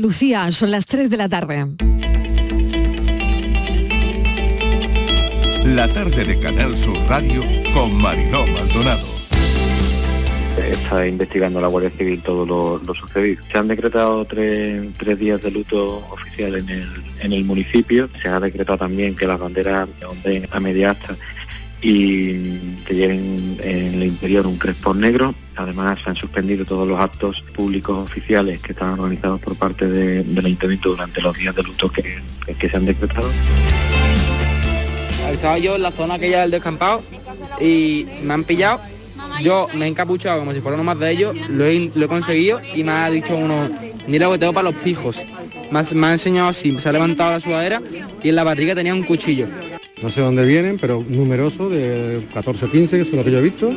Lucía, son las 3 de la tarde. La tarde de Canal Sur Radio con Mariló Maldonado. Está investigando la Guardia Civil todo lo, sucedido. Se han decretado tres, días de luto oficial en el, en el municipio. Se ha decretado también que las banderas onden a media asta y que lleven en el interior un crespón negro. Además, se han suspendido todos los actos públicos oficiales que estaban organizados por parte del Ayuntamiento durante los días de luto que, que se han decretado. Estaba yo en la zona aquella del descampado y me han pillado. Yo me he encapuchado como si fuera uno más de ellos, lo he, conseguido y me ha dicho uno, mira lo que tengo para los pijos. Me ha, me ha enseñado así, se ha levantado la sudadera y en la barriga tenía un cuchillo. No sé dónde vienen, pero numerosos, de 14 o 15, que son los que yo he visto.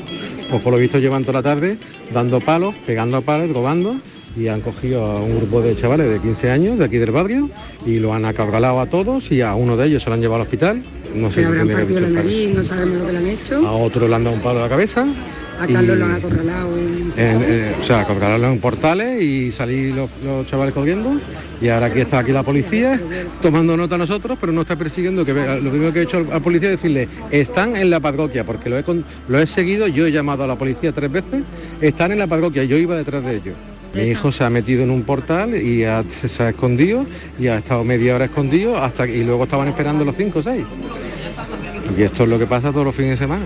Pues por lo visto llevan toda la tarde dando palos, pegando a palos, robando y han cogido a un grupo de chavales de 15 años de aquí del barrio y lo han acabalado a todos y a uno de ellos se lo han llevado al hospital. No sé si habrán partido la nariz, no sabemos lo que le han hecho. A otro le han dado un palo a la cabeza a Carlos lo han acorralado en... Eh, o sea, acorralarlo en portales y salir los, chavales corriendo. Y ahora aquí está aquí la policía tomando nota a nosotros, pero no está persiguiendo. que Lo primero que he hecho al policía es decirle, están en la parroquia, porque lo he, lo he seguido, yo he llamado a la policía tres veces, están en la parroquia, yo iba detrás de ellos. Mi hijo se ha metido en un portal y se ha escondido y ha estado media hora escondido hasta y luego estaban esperando los cinco o seis. Y esto es lo que pasa todos los fines de semana.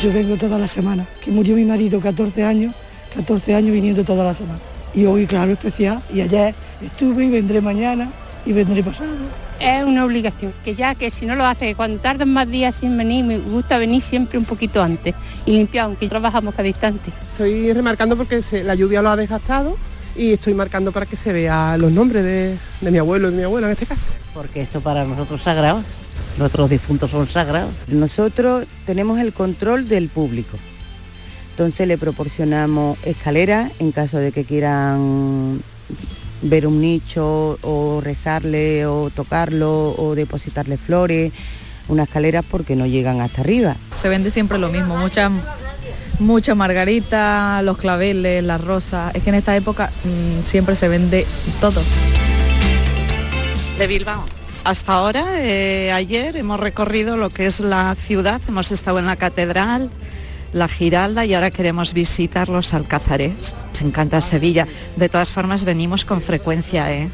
Yo vengo toda la semana, que murió mi marido 14 años, 14 años viniendo toda la semana. Y hoy, claro, especial, y ayer estuve y vendré mañana y vendré pasado. Es una obligación, que ya que si no lo hace, cuando tardan más días sin venir, me gusta venir siempre un poquito antes y limpiar, aunque trabajamos cada instante. Estoy remarcando porque la lluvia lo ha desgastado y estoy marcando para que se vea los nombres de, de mi abuelo y de mi abuela en este caso. Porque esto para nosotros es sagrado nuestros difuntos son sagrados. Nosotros tenemos el control del público. Entonces le proporcionamos escaleras en caso de que quieran ver un nicho o rezarle o tocarlo o depositarle flores, una escalera porque no llegan hasta arriba. Se vende siempre lo mismo, muchas mucha margarita, los claveles, las rosas. Es que en esta época mm, siempre se vende todo. De Bilbao. Hasta ahora, eh, ayer hemos recorrido lo que es la ciudad, hemos estado en la catedral, la Giralda y ahora queremos visitar los alcázares. Nos encanta Sevilla. De todas formas, venimos con frecuencia, ¿eh?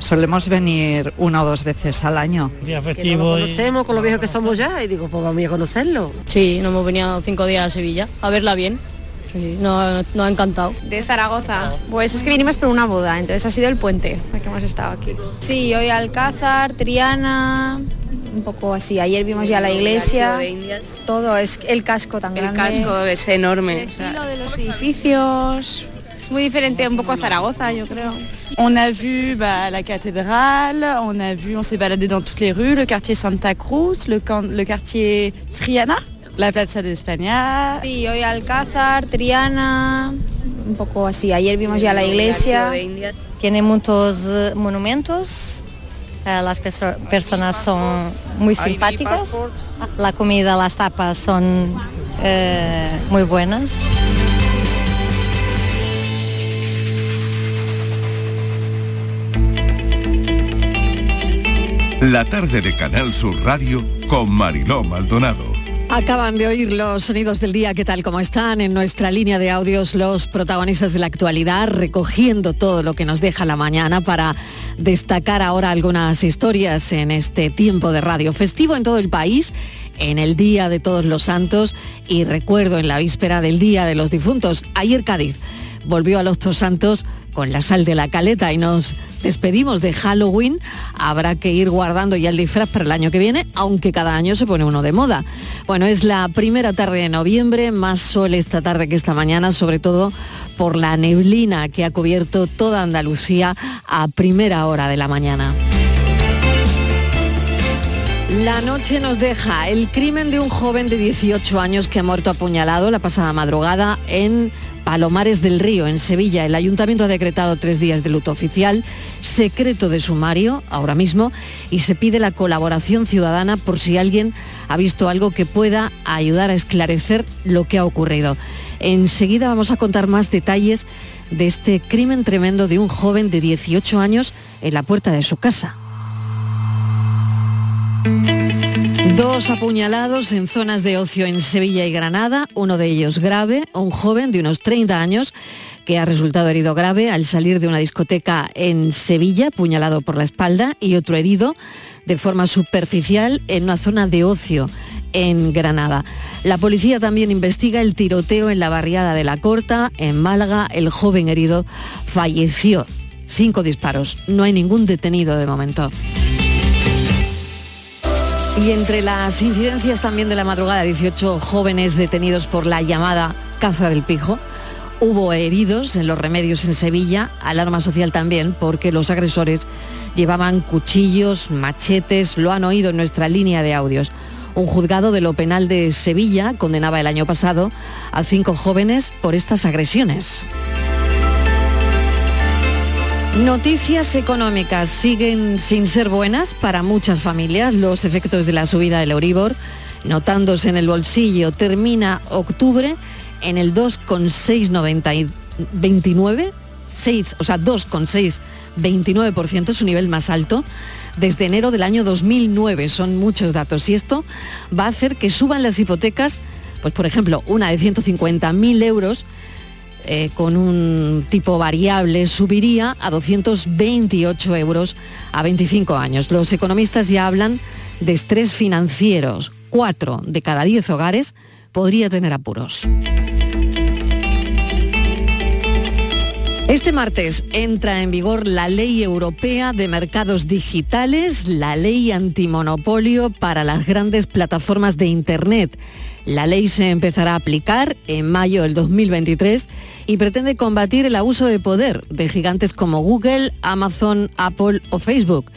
Solemos venir una o dos veces al año. Día festivo. lo conocemos con lo viejos que somos ya y digo, pues vamos a conocerlo. Sí, nos hemos venido cinco días a Sevilla a verla bien. Sí, nos, ha encantado. De Zaragoza. Pues es que vinimos por una boda, entonces ha sido el puente el que hemos estado aquí. Sí, hoy Alcázar, Triana, un poco así. Ayer vimos ya la iglesia. Todo, es el casco también. El casco es enorme. El estilo de los edificios. Es muy diferente un poco a Zaragoza, yo creo. On a vu bah, la cathédrale, on a vu, on s'est baladé dans toutes les rues, le quartier Santa Cruz, le, le quartier Triana. La Plaza de España. Sí, hoy Alcázar, Triana, un poco así. Ayer vimos ya la iglesia. Tiene muchos eh, monumentos. Eh, las personas son muy simpáticas. La comida, las tapas son eh, muy buenas. La tarde de Canal Sur Radio con Mariló Maldonado. Acaban de oír los sonidos del día, ¿qué tal como están? En nuestra línea de audios los protagonistas de la actualidad, recogiendo todo lo que nos deja la mañana para destacar ahora algunas historias en este tiempo de radio festivo en todo el país, en el Día de Todos los Santos y recuerdo en la víspera del Día de los Difuntos. Ayer Cádiz volvió a los dos santos con la sal de la caleta y nos despedimos de Halloween. Habrá que ir guardando ya el disfraz para el año que viene, aunque cada año se pone uno de moda. Bueno, es la primera tarde de noviembre, más sol esta tarde que esta mañana, sobre todo por la neblina que ha cubierto toda Andalucía a primera hora de la mañana. La noche nos deja el crimen de un joven de 18 años que ha muerto apuñalado la pasada madrugada en Palomares del Río, en Sevilla. El ayuntamiento ha decretado tres días de luto oficial, secreto de sumario ahora mismo, y se pide la colaboración ciudadana por si alguien ha visto algo que pueda ayudar a esclarecer lo que ha ocurrido. Enseguida vamos a contar más detalles de este crimen tremendo de un joven de 18 años en la puerta de su casa. Dos apuñalados en zonas de ocio en Sevilla y Granada, uno de ellos grave, un joven de unos 30 años que ha resultado herido grave al salir de una discoteca en Sevilla, apuñalado por la espalda, y otro herido de forma superficial en una zona de ocio en Granada. La policía también investiga el tiroteo en la barriada de La Corta, en Málaga. El joven herido falleció. Cinco disparos. No hay ningún detenido de momento. Y entre las incidencias también de la madrugada, 18 jóvenes detenidos por la llamada caza del pijo. Hubo heridos en los remedios en Sevilla, alarma social también, porque los agresores llevaban cuchillos, machetes, lo han oído en nuestra línea de audios. Un juzgado de lo penal de Sevilla condenaba el año pasado a cinco jóvenes por estas agresiones. Noticias económicas siguen sin ser buenas para muchas familias. Los efectos de la subida del Euribor notándose en el bolsillo. Termina octubre en el 2,629, 6, o sea, 2,629%, su nivel más alto desde enero del año 2009. Son muchos datos y esto va a hacer que suban las hipotecas, pues por ejemplo, una de 150.000 euros eh, con un tipo variable subiría a 228 euros a 25 años. Los economistas ya hablan de estrés financieros. Cuatro de cada diez hogares podría tener apuros. Este martes entra en vigor la Ley Europea de Mercados Digitales, la Ley Antimonopolio para las grandes plataformas de Internet. La ley se empezará a aplicar en mayo del 2023 y pretende combatir el abuso de poder de gigantes como Google, Amazon, Apple o Facebook.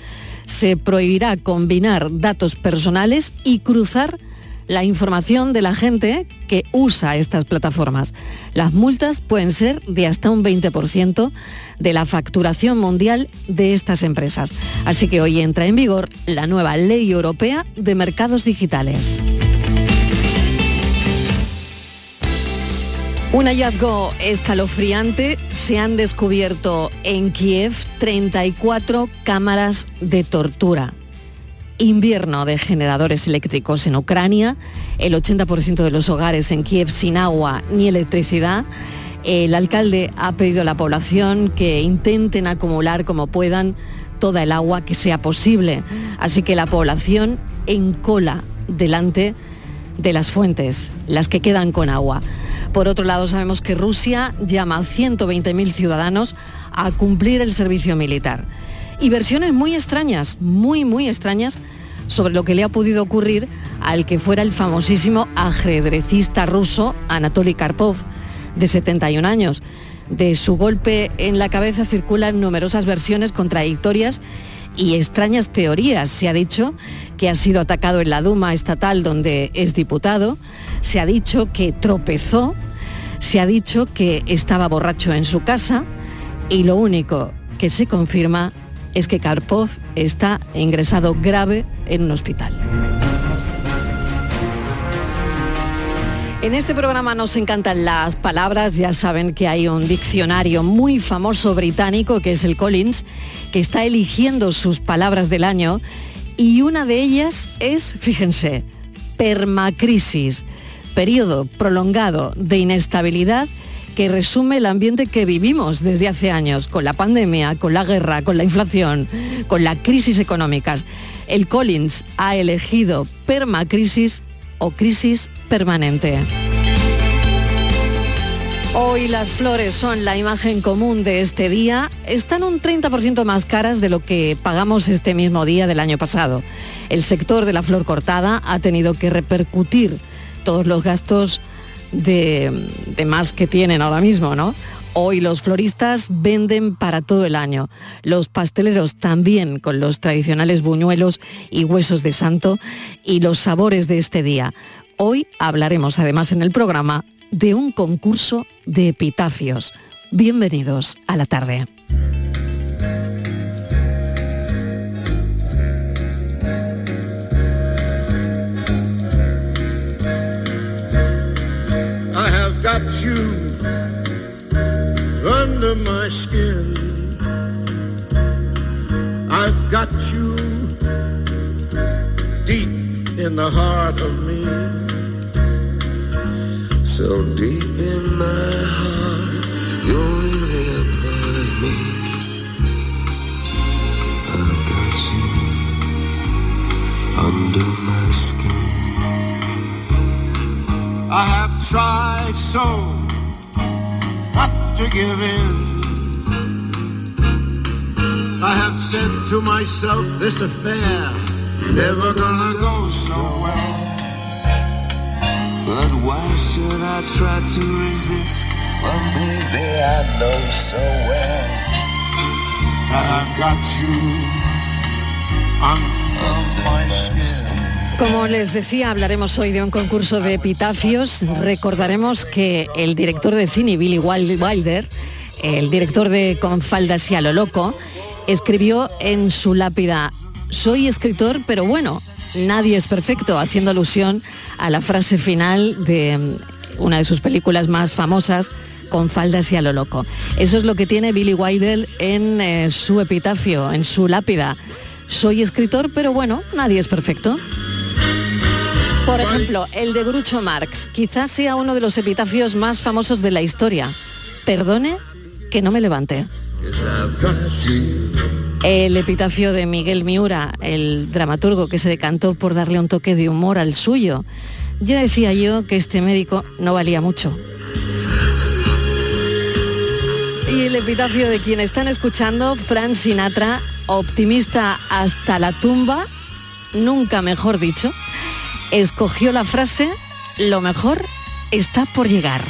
Se prohibirá combinar datos personales y cruzar la información de la gente que usa estas plataformas. Las multas pueden ser de hasta un 20% de la facturación mundial de estas empresas. Así que hoy entra en vigor la nueva Ley Europea de Mercados Digitales. Un hallazgo escalofriante. Se han descubierto en Kiev 34 cámaras de tortura. Invierno de generadores eléctricos en Ucrania. El 80% de los hogares en Kiev sin agua ni electricidad. El alcalde ha pedido a la población que intenten acumular como puedan toda el agua que sea posible. Así que la población en cola delante de las fuentes, las que quedan con agua. Por otro lado, sabemos que Rusia llama a 120.000 ciudadanos a cumplir el servicio militar. Y versiones muy extrañas, muy, muy extrañas, sobre lo que le ha podido ocurrir al que fuera el famosísimo ajedrecista ruso Anatoly Karpov, de 71 años. De su golpe en la cabeza circulan numerosas versiones contradictorias y extrañas teorías. Se ha dicho que ha sido atacado en la Duma estatal donde es diputado, se ha dicho que tropezó, se ha dicho que estaba borracho en su casa y lo único que se confirma es que Karpov está ingresado grave en un hospital. En este programa nos encantan las palabras, ya saben que hay un diccionario muy famoso británico que es el Collins, que está eligiendo sus palabras del año y una de ellas es, fíjense, permacrisis, periodo prolongado de inestabilidad que resume el ambiente que vivimos desde hace años, con la pandemia, con la guerra, con la inflación, con las crisis económicas. El Collins ha elegido permacrisis o crisis permanente. Hoy las flores son la imagen común de este día. Están un 30% más caras de lo que pagamos este mismo día del año pasado. El sector de la flor cortada ha tenido que repercutir todos los gastos de, más que tienen ahora mismo, ¿no? Hoy los floristas venden para todo el año. Los pasteleros también con los tradicionales buñuelos y huesos de santo y los sabores de este día. Hoy hablaremos además en el programa de un concurso de epitafios. Bienvenidos a la tarde. I have got you under my skin. I've got you deep in the heart of me. So deep in my heart, you're really a part of me. I've got you under my skin. I have tried so not to give in. I have said to myself, this affair never gonna go so well. Como les decía, hablaremos hoy de un concurso de epitafios. Recordaremos que el director de cine, Billy Wild- Wilder, el director de Con faldas y a lo loco, escribió en su lápida, soy escritor, pero bueno, nadie es perfecto, haciendo alusión a la frase final de mm, una de sus películas más famosas, Con faldas y a lo loco. Eso es lo que tiene Billy Wilder en eh, su epitafio, en su lápida. Soy escritor, pero bueno, nadie es perfecto. Por ejemplo, el de Groucho Marx, quizás sea uno de los epitafios más famosos de la historia. Perdone que no me levante. El epitafio de Miguel Miura, el dramaturgo que se decantó por darle un toque de humor al suyo. Ya decía yo que este médico no valía mucho. Y el epitafio de quien están escuchando, Frank Sinatra, optimista hasta la tumba, nunca mejor dicho, escogió la frase, lo mejor está por llegar.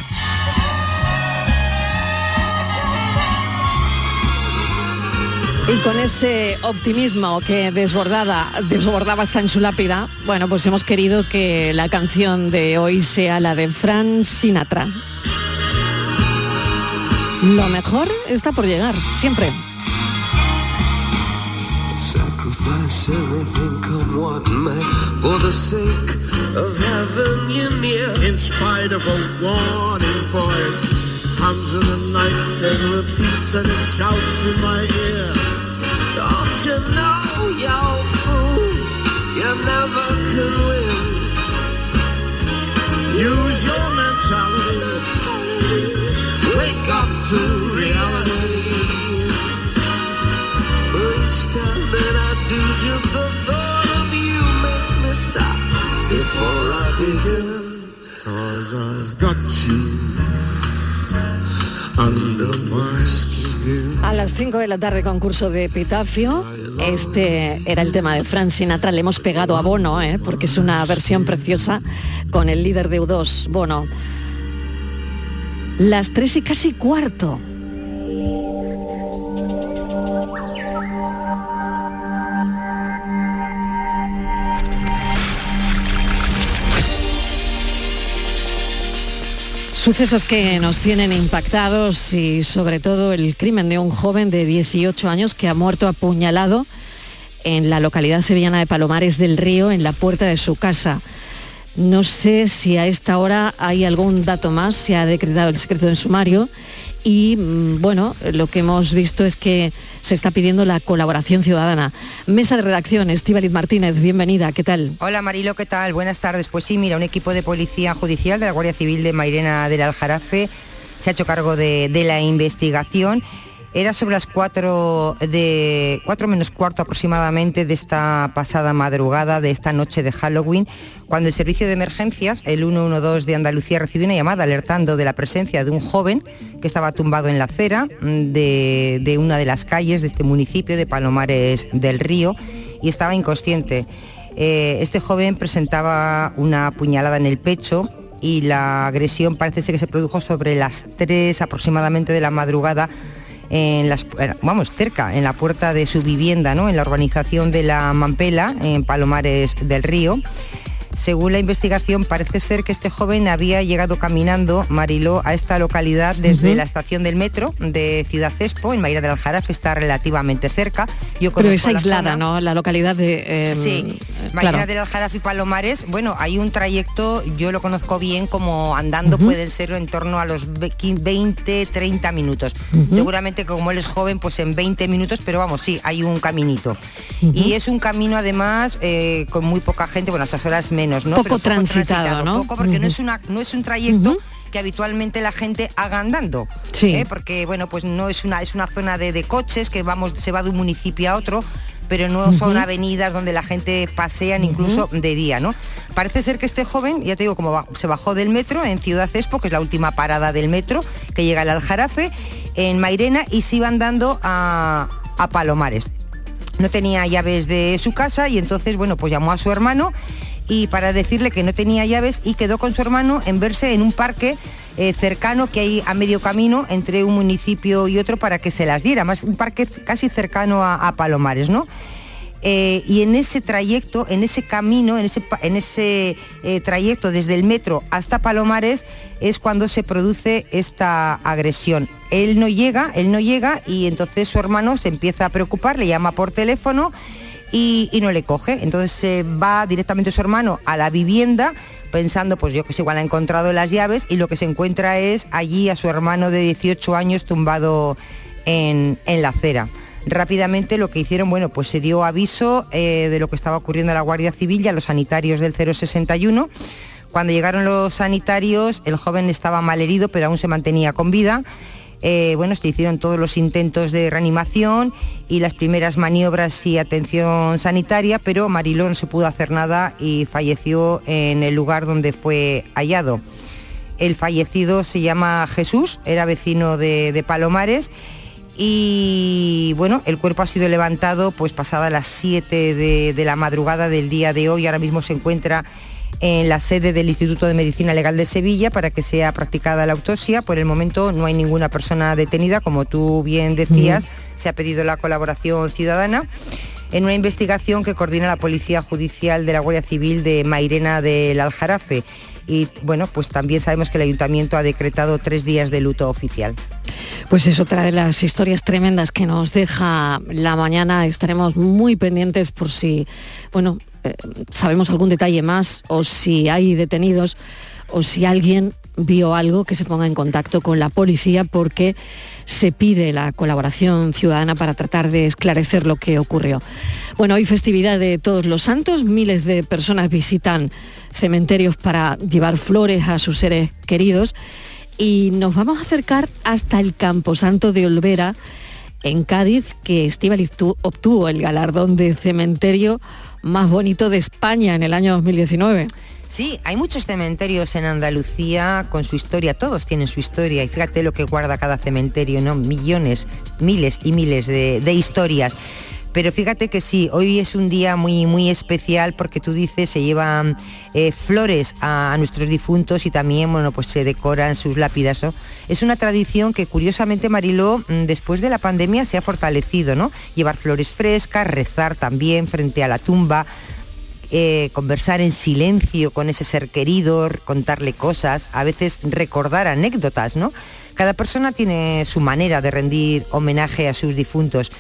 Y con ese optimismo que desbordada, desbordaba hasta en su lápida, bueno, pues hemos querido que la canción de hoy sea la de Frank Sinatra. Lo mejor está por llegar, siempre. Comes in the night and repeats and it shouts in my ear. Don't you know, you fool, you never can win. Use your mentality, wake up to reality. Each time that I do, just the thought of you makes me stop before I begin. Cause I've got you. A las 5 de la tarde concurso de epitafio. Este era el tema de Frank Sinatra. Le hemos pegado a Bono, ¿eh? porque es una versión preciosa con el líder de U2, Bono. Las 3 y casi cuarto. Sucesos que nos tienen impactados y sobre todo el crimen de un joven de 18 años que ha muerto apuñalado en la localidad sevillana de Palomares del Río, en la puerta de su casa. No sé si a esta hora hay algún dato más, se ha decretado el secreto en sumario y mm, bueno, lo que hemos visto es que se está pidiendo la colaboración ciudadana. Mesa de redacción, Estíbaliz Martínez, bienvenida, ¿qué tal? Hola Marilo, ¿qué tal? Buenas tardes. Pues sí, mira, un equipo de policía judicial de la Guardia Civil de Mairena del Aljarafe se ha hecho cargo de, de la investigación. Era sobre las 4 de 4 menos cuarto aproximadamente de esta pasada madrugada de esta noche de Halloween, cuando el servicio de emergencias, el 112 de Andalucía, recibió una llamada alertando de la presencia de un joven que estaba tumbado en la acera de, de una de las calles de este municipio de Palomares del Río y estaba inconsciente. Eh, este joven presentaba una puñalada en el pecho y la agresión parece ser que se produjo sobre las 3 aproximadamente de la madrugada en las, eh, vamos, cerca, en la puerta de su vivienda, ¿no? en la urbanización de la Mampela, en Palomares del Río. Según la investigación, parece ser que este joven había llegado caminando, Mariló, a esta localidad desde la estación del metro de Ciudad Cespo, en María del Aljarafe, está relativamente cerca. Yo Pero es la aislada. ¿no? La localidad de... eh, Sí, eh, claro. del Aljarafe y Palomares, bueno, hay un trayecto, yo lo conozco bien, como andando pueden ser en torno a los ve- quin- 20, 30 minutos. Seguramente como él es joven, pues en 20 minutos, pero vamos, sí, hay un caminito. Y es un camino además eh, con muy poca gente, bueno, a esas horas menos, ¿no? Poco transitado, ¿no? Poco porque no es una no es un trayecto que habitualmente la gente haga andando. Sí. ¿eh? Porque bueno, pues no es una, es una zona de, de coches que vamos, se va de un municipio a otro pero no son avenidas donde la gente pasean incluso de día, ¿no? Parece ser que este joven, ya te digo, como ba- se bajó del metro en Ciudad Expo, que es la última parada del metro, que llega al Aljarafe, en Mairena, y se iba andando a, a Palomares. No tenía llaves de su casa y entonces, bueno, pues llamó a su hermano y para decirle que no tenía llaves y quedó con su hermano en verse en un parque eh, cercano que hay a medio camino entre un municipio y otro para que se las diera, más un parque casi cercano a, Palomares, ¿no? Eh, y en ese trayecto, en ese camino, en ese, en ese eh, trayecto desde el metro hasta Palomares es cuando se produce esta agresión. Él no llega, él no llega y entonces su hermano se empieza a preocupar, le llama por teléfono y, no le coge. Entonces se va directamente su hermano a la vivienda pensando, pues yo que sé, igual ha encontrado las llaves y lo que se encuentra es allí a su hermano de 18 años tumbado en, en la acera. Rápidamente lo que hicieron, bueno, pues se dio aviso eh, de lo que estaba ocurriendo a la Guardia Civil y a los sanitarios del 061. Cuando llegaron los sanitarios, el joven estaba mal herido, pero aún se mantenía con vida. Eh, bueno, se hicieron todos los intentos de reanimación y las primeras maniobras y atención sanitaria, pero Mariló no se pudo hacer nada y falleció en el lugar donde fue hallado. El fallecido se llama Jesús, era vecino de, Palomares y bueno, el cuerpo ha sido levantado pues pasada las 7 de, de la madrugada del día de hoy, ahora mismo se encuentra en la sede del Instituto de Medicina Legal de Sevilla para que sea practicada la autopsia. Por el momento no hay ninguna persona detenida, como tú bien decías, se ha pedido la colaboración ciudadana en una investigación que coordina la Policía Judicial de la Guardia Civil de Mairena del Aljarafe. Y bueno, pues también sabemos que el ayuntamiento ha decretado tres días de luto oficial. Pues es otra de las historias tremendas que nos deja la mañana. Estaremos muy pendientes por si, bueno, eh, sabemos algún detalle más o si hay detenidos o si alguien vio algo que se ponga en contacto con la policía porque se pide la colaboración ciudadana para tratar de esclarecer lo que ocurrió. Bueno, hoy festividad de Todos los Santos, miles de personas visitan cementerios para llevar flores a sus seres queridos y nos vamos a acercar hasta el Camposanto de Olvera en Cádiz, que Estíbaliz tu- obtuvo el galardón de cementerio más bonito de España en el año 2019. Sí, hay muchos cementerios en Andalucía con su historia, todos tienen su historia y fíjate lo que guarda cada cementerio, ¿no? Millones, miles y miles de, de historias. Pero fíjate que sí, hoy es un día muy, muy especial porque tú dices, se llevan eh, flores a, nuestros difuntos y también, bueno, pues se decoran sus lápidas. Es una tradición que curiosamente, Mariló, mm, después de la pandemia se ha fortalecido, ¿no? Llevar flores frescas, rezar también frente a la tumba, eh, conversar en silencio con ese ser querido, contarle cosas, a veces recordar anécdotas, ¿no? Cada persona tiene su manera de rendir homenaje a sus difuntos.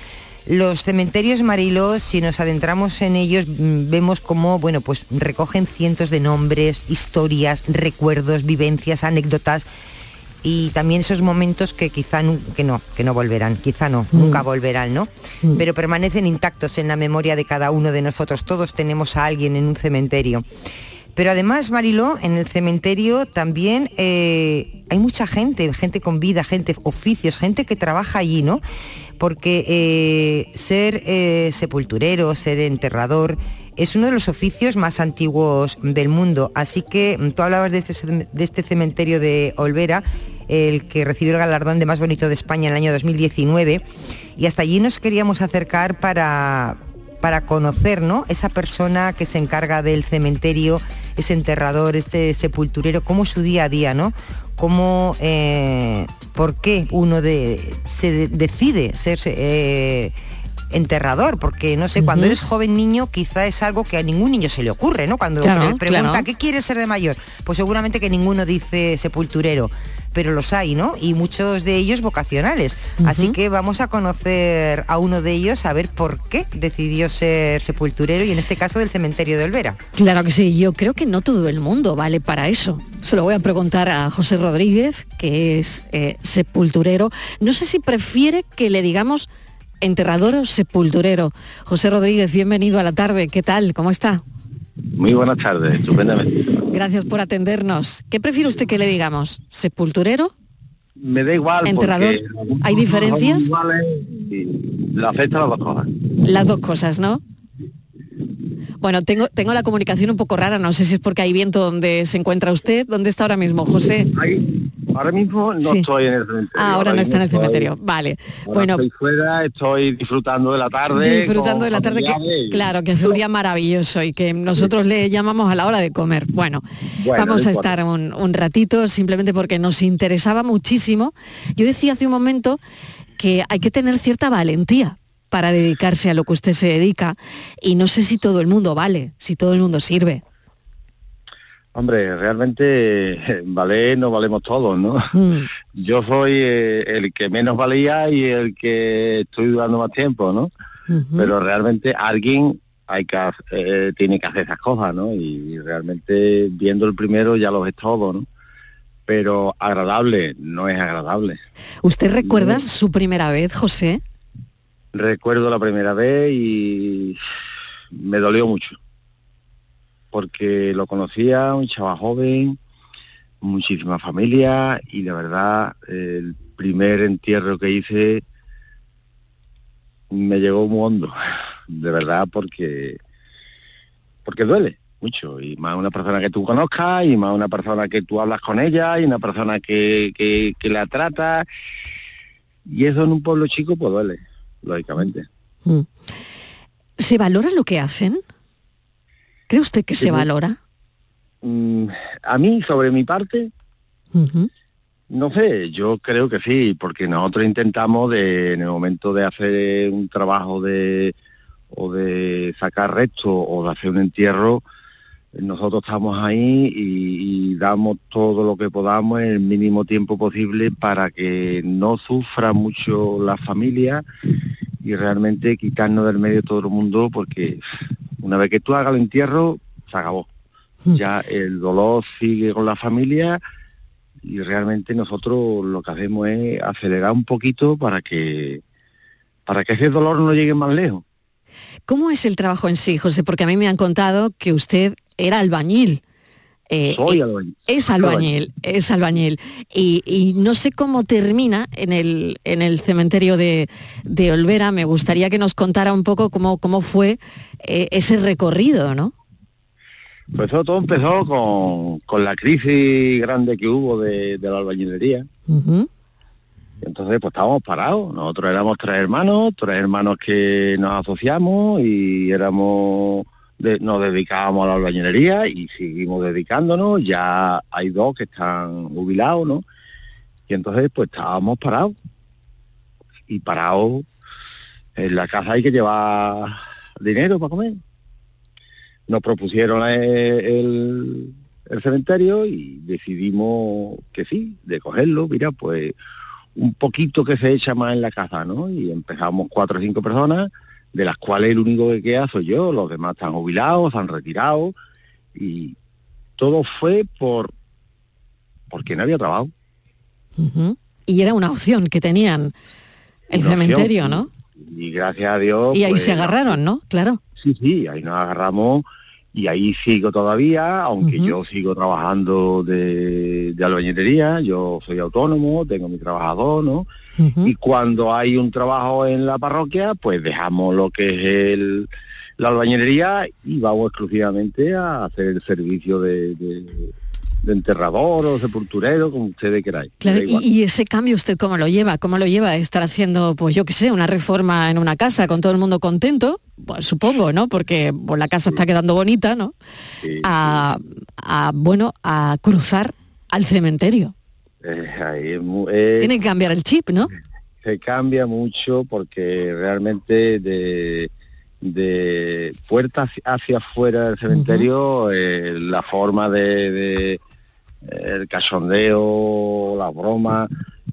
Los cementerios Mariló, si nos adentramos en ellos, mm, vemos cómo, bueno, pues recogen cientos de nombres, historias, recuerdos, vivencias, anécdotas y también esos momentos que quizá que no, que no volverán, quizá no, nunca volverán, ¿no? Pero permanecen intactos en la memoria de cada uno de nosotros. Todos tenemos a alguien en un cementerio. Pero además, Mariló, en el cementerio también eh, hay mucha gente, gente con vida, gente, oficios, gente que trabaja allí, ¿no? Porque eh, ser eh, sepulturero, ser enterrador, es uno de los oficios más antiguos del mundo. Así que mm, tú hablabas de este, de este cementerio de Olvera, el que recibió el galardón de más bonito de España en el año 2019, y hasta allí nos queríamos acercar para, para conocer ¿no? esa persona que se encarga del cementerio, ese enterrador, ese sepulturero, cómo es su día a día, ¿no? Cómo, eh, por qué uno de- se de- decide ser eh, enterrador, porque no sé, cuando eres joven niño quizá es algo que a ningún niño se le ocurre, ¿no? Cuando Claro, le pregunta claro. ¿qué quieres ser de mayor? Pues seguramente que ninguno dice sepulturero, pero los hay, ¿no? Y muchos de ellos vocacionales. Así que vamos a conocer a uno de ellos, a ver por qué decidió ser sepulturero y en este caso del cementerio de Olvera. Claro que sí, yo creo que no todo el mundo vale para eso. Se lo voy a preguntar a José Rodríguez, que es eh, sepulturero. No sé si prefiere que le digamos enterrador o sepulturero. José Rodríguez, bienvenido a la tarde. ¿Qué tal? ¿Cómo está? Muy buenas tardes, estupendamente. Gracias por atendernos. ¿Qué prefiere usted que le digamos? ¿Sepulturero? Me da igual Enterrador, porque ¿hay diferencias? son iguales y la afecta las dos cosas. Las dos cosas, ¿no? Bueno, tengo, tengo la comunicación un poco rara, no sé si es porque hay viento donde se encuentra usted. ¿Dónde está ahora mismo, José? Ahí, ahora mismo no Sí. estoy en el cementerio. Ah, ahora no está en el estoy- cementerio. Vale. Bueno, estoy fuera, estoy disfrutando de la tarde. disfrutando de la tarde que claro que hace un día maravilloso y que nosotros le llamamos a la hora de comer bueno, Bueno, vamos no a estar un, un ratito simplemente porque nos interesaba muchísimo yo decía hace un momento que hay que tener cierta valentía para dedicarse a lo que usted se dedica y no sé si todo el mundo vale si todo el mundo sirve Hombre, realmente vale, no valemos todos, ¿no? Mm. Yo soy eh, el que menos valía y el que estoy dando más tiempo, ¿no? Pero realmente alguien hay que, eh, tiene que hacer esas cosas, ¿no? Y realmente viendo el primero ya lo ves todo, ¿no? Pero agradable, no es agradable. usted recuerda su primera vez José Recuerdo la primera vez y me dolió mucho. Porque lo conocía, un chaval joven, muchísima familia y de verdad el primer entierro que hice me llegó muy hondo, de verdad porque porque duele mucho y más una persona que tú conozcas y más una persona que tú hablas con ella y una persona que, que, que la trata y eso en un pueblo chico pues duele, lógicamente. Mm. ¿se valora lo que hacen? ¿Cree usted que se valora? Mm, a mí, sobre mi parte, no sé, yo creo que sí, porque nosotros intentamos de, en el momento de hacer un trabajo de o de sacar resto o de hacer un entierro, nosotros estamos ahí y, y damos todo lo que podamos en el mínimo tiempo posible para que no sufra mucho la familia y realmente quitarnos del medio todo el mundo porque una vez que tú hagas el entierro, se acabó. Ya el dolor sigue con la familia y realmente nosotros lo que hacemos es acelerar un poquito para que para que ese dolor no llegue más lejos. ¿Cómo es el trabajo en sí, José? Porque a mí me han contado que usted era albañil. Eh, Soy eh, albañil. Es Soy albañil, es albañil. Y, y no sé cómo termina en el, en el cementerio de, de Olvera. Me gustaría que nos contara un poco cómo, cómo fue eh, ese recorrido, ¿no? Pues eso todo empezó con, con la crisis grande que hubo de, de la albañilería. Entonces, pues estábamos parados. Nosotros éramos tres hermanos, tres hermanos que nos asociamos y éramos, de- nos dedicábamos a la albañilería y seguimos dedicándonos. Ya hay dos que están jubilados, ¿no? Y entonces, pues estábamos parados. Y parados, en la casa hay que llevar dinero para comer. Nos propusieron el cementerio y decidimos que sí, de cogerlo. Mira, pues un poquito que se echa más en la casa, ¿no? Y empezamos cuatro o cinco personas, de las cuales el único que queda soy yo, los demás están jubilados, han retirado, y todo fue por porque no había trabajo. Y era una opción que tenían el Una cementerio. ¿no? Y gracias a Dios. Y ahí pues, se agarraron, ¿no? Claro. Sí, sí, ahí nos agarramos y ahí sigo todavía, aunque yo sigo trabajando de, de albañilería, yo soy autónomo, tengo mi trabajador, ¿no? Y cuando hay un trabajo en la parroquia, pues dejamos lo que es el, la albañilería y vamos exclusivamente a hacer el servicio de, de- de enterrador o sepulturero, como ustedes queráis. Claro, y, ese cambio usted cómo lo lleva, cómo lo lleva estar haciendo, pues yo qué sé, una reforma en una casa con todo el mundo contento, pues supongo, ¿no? Porque pues, la casa está quedando bonita, ¿no? A, a, bueno, a cruzar al cementerio. Eh, ahí es mu- eh, Tiene que cambiar el chip, ¿no? Se cambia mucho porque realmente de, de puertas hacia afuera del cementerio eh, la forma de, de- el cachondeo, la broma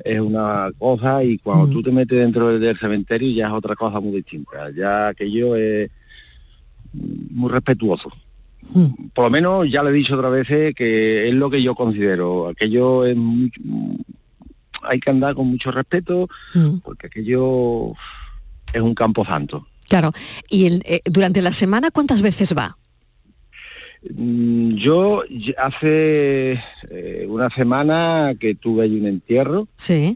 es una cosa y cuando tú te metes dentro del, del cementerio ya es otra cosa muy distinta. Ya aquello es muy respetuoso. Por lo menos ya le he dicho otras veces que es lo que yo considero. Aquello es muy- hay que andar con mucho respeto Mm. porque aquello es un campo santo. Claro. Y el- eh, durante la semana, ¿cuántas veces va? Mm, Yo hace eh, una semana que tuve allí un entierro Sí.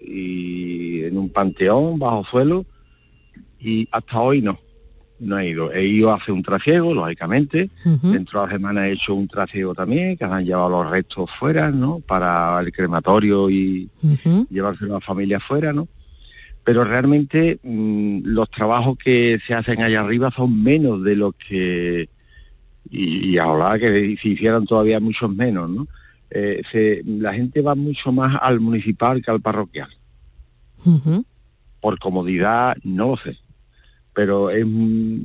y en un panteón bajo suelo y hasta hoy no, no he ido. He ido a hacer un trasiego, lógicamente. Dentro de la semana he hecho un trasiego también, que han llevado los restos fuera, ¿no? Para el crematorio y llevárselo a la familia fuera, ¿no? Pero realmente mm, los trabajos que se hacen allá arriba son menos de los que y, y ahora que si hicieran todavía muchos menos, ¿no? Eh, se- la gente va mucho más al municipal que al parroquial. Por comodidad, no lo sé. Pero es, no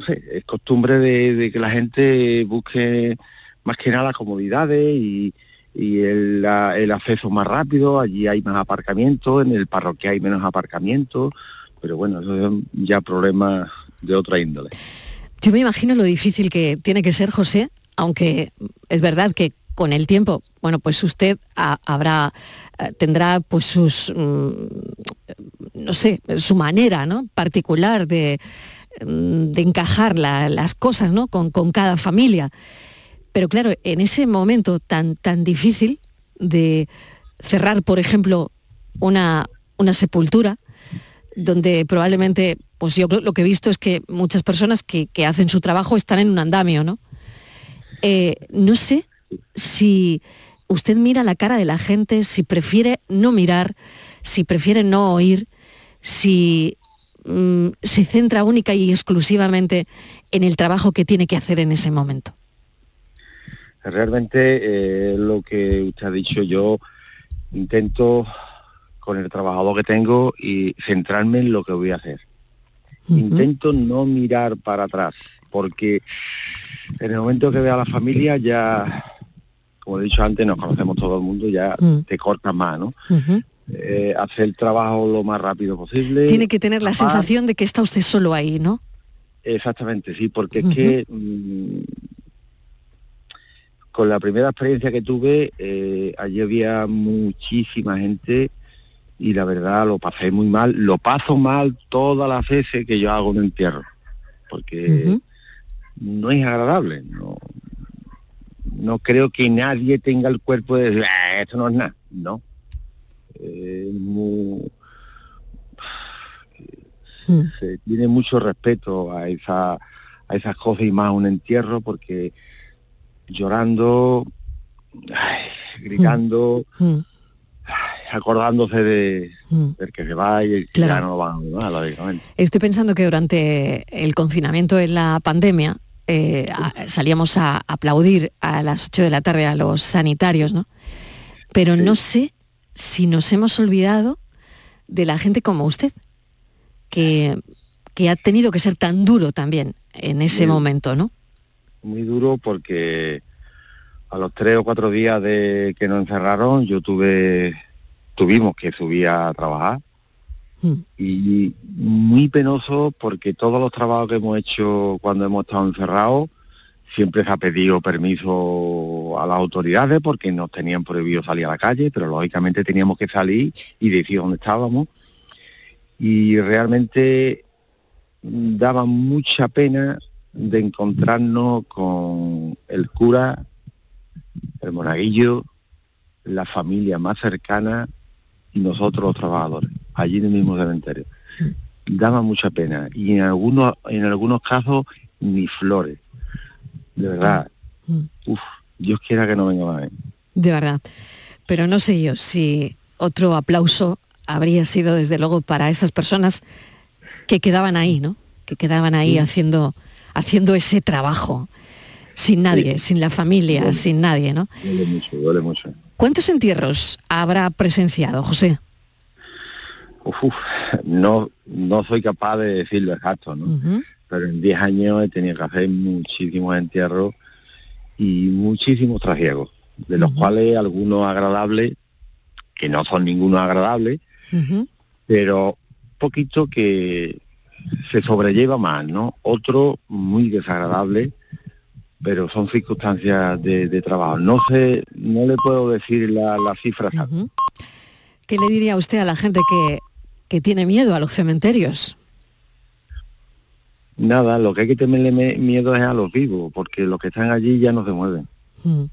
sé, es costumbre de, de que la gente busque más que nada las comodidades y, y el, la- el acceso más rápido. Allí hay más aparcamiento, en el parroquial hay menos aparcamiento. Pero bueno, eso son ya problemas de otra índole. Yo me imagino lo difícil que tiene que ser José, aunque es verdad que con el tiempo, bueno, pues usted ha- habrá, eh, tendrá pues sus, mm, no sé, su manera, ¿no? Particular de, mm, de encajar la- las cosas, ¿no? Con, con cada familia. Pero claro, en ese momento tan, tan difícil de cerrar, por ejemplo, una, una sepultura, donde probablemente, pues yo lo que he visto es que muchas personas que, que hacen su trabajo están en un andamio, ¿no? Eh, no sé si usted mira la cara de la gente, si prefiere no mirar, si prefiere no oír, si mm, se centra única y exclusivamente en el trabajo que tiene que hacer en ese momento. Realmente eh, lo que usted ha dicho, yo intento con el trabajador que tengo y centrarme en lo que voy a hacer. Intento no mirar para atrás, porque en el momento que vea a la familia ya, como he dicho antes, nos conocemos todo el mundo, ya Mm. te cortas más, ¿no? Eh, hacer el trabajo lo más rápido posible. Tiene que tener la sensación de que está usted solo ahí, ¿no? Exactamente, sí, porque es que mm, con la primera experiencia que tuve, eh, allí había muchísima gente y la verdad lo pasé muy mal. Lo paso mal todas las veces que yo hago un entierro, porque no es agradable. No, no creo que nadie tenga el cuerpo de decir, "Ah, esto no es nada. No. Eh, muy- se tiene mucho respeto a esa a esas cosas y más un entierro porque llorando ay, gritando ay, acordándose de del que se va y el que Claro. ya no lo van a lógicamente Estoy pensando que durante el confinamiento en la pandemia eh, a- salíamos a aplaudir a las 8 de la tarde a los sanitarios, ¿no? Pero no sé si nos hemos olvidado de la gente como usted, que, que ha tenido que ser tan duro también en ese Muy- momento, ¿no? muy duro porque a los tres o cuatro días de que nos encerraron yo tuve tuvimos que subir a trabajar y muy penoso porque todos los trabajos que hemos hecho cuando hemos estado encerrados siempre se ha pedido permiso a las autoridades porque nos tenían prohibido salir a la calle, pero lógicamente teníamos que salir y decir dónde estábamos. Y realmente daba mucha pena de encontrarnos con el cura, el monaguillo, la familia más cercana y nosotros los trabajadores, allí en el mismo cementerio. Daba mucha pena y en algunos, en algunos casos ni flores. De verdad, uf, Dios quiera que no venga más. ¿eh? De verdad. Pero no sé yo si otro aplauso habría sido desde luego para esas personas que quedaban ahí, ¿no? Que quedaban ahí haciendo, haciendo ese trabajo, sin nadie, sin la familia, sin nadie, ¿no? Duele mucho, duele mucho. ¿Cuántos entierros habrá presenciado, José? uf, no, no soy capaz de decirlo exacto, ¿no? Pero en 10 años he tenido que hacer muchísimos entierros y muchísimos trasiegos, de los cuales algunos agradables, que no son ninguno agradable, pero poquito que se sobrelleva más, ¿no? Otro muy desagradable, pero son circunstancias de, de trabajo. No sé, no le puedo decir la, la cifra. ¿Qué le diría usted a la gente que, que tiene miedo a los cementerios? Nada, lo que hay que tenerle me- miedo es a los vivos, porque los que están allí ya no se mueven. Mm.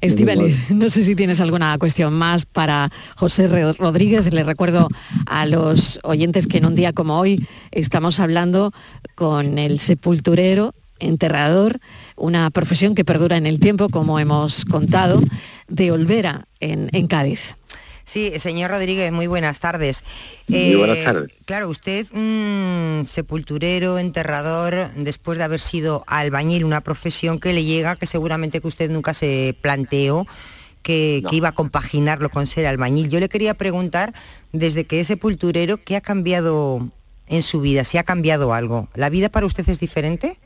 No sé si tienes alguna cuestión más para José Rodríguez. Le recuerdo a los oyentes que en un día como hoy estamos hablando con el sepulturero, enterrador, una profesión que perdura en el tiempo, como hemos contado, de Olvera, en, en Cádiz. Sí, señor Rodríguez, muy buenas tardes. Muy buenas tardes. Claro, usted, mm, sepulturero, enterrador, después de haber sido albañil, una profesión que le llega, que seguramente que usted nunca se planteó que, No. que iba a compaginarlo con ser albañil. Yo le quería preguntar, desde que es sepulturero, ¿qué ha cambiado en su vida? ¿Si ha cambiado algo? ¿La vida para usted es diferente?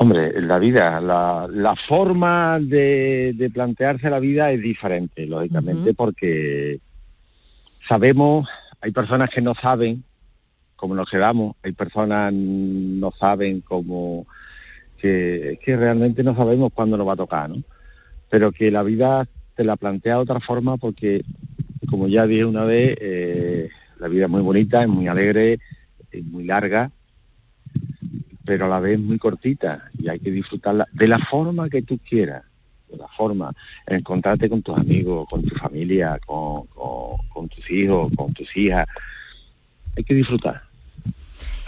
Hombre, la vida, la, la forma de, de plantearse la vida es diferente, lógicamente, porque sabemos, hay personas que no saben cómo nos quedamos, hay personas no saben cómo, que, que realmente no sabemos cuándo nos va a tocar, ¿no? Pero que la vida te la plantea de otra forma porque, como ya dije una vez, eh, la vida es muy bonita, es muy alegre, es muy larga, pero a la vez muy cortita y hay que disfrutarla de la forma que tú quieras, de la forma, encontrarte con tus amigos, con tu familia, con, con- tus hijos, con tus hijas. Hay que disfrutar,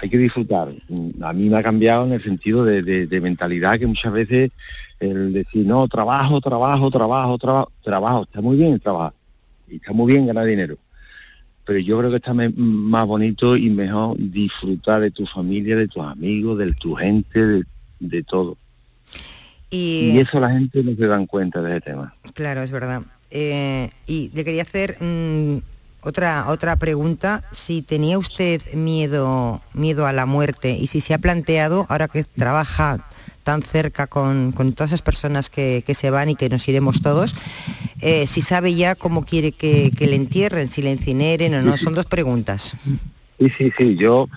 hay que disfrutar. Mm, A mí me ha cambiado en el sentido de, de- mentalidad que muchas veces el decir, no, trabajo, trabajo, trabajo, trabajo, trabajo, está muy bien trabajar y está muy bien ganar dinero pero yo creo que está más bonito y mejor disfrutar de tu familia, de tus amigos, de tu gente, de, de todo. Y, Y eso la gente no se dan cuenta de ese tema. Claro, es verdad. Eh, y le quería hacer mm, otra otra pregunta. Si tenía usted miedo miedo a la muerte y si se ha planteado ahora que trabaja tan cerca con, con todas esas personas que, que se van y que nos iremos todos, eh, si sabe ya cómo quiere que, le entierren, si le incineren o no. Son dos preguntas. Sí, sí, sí, yo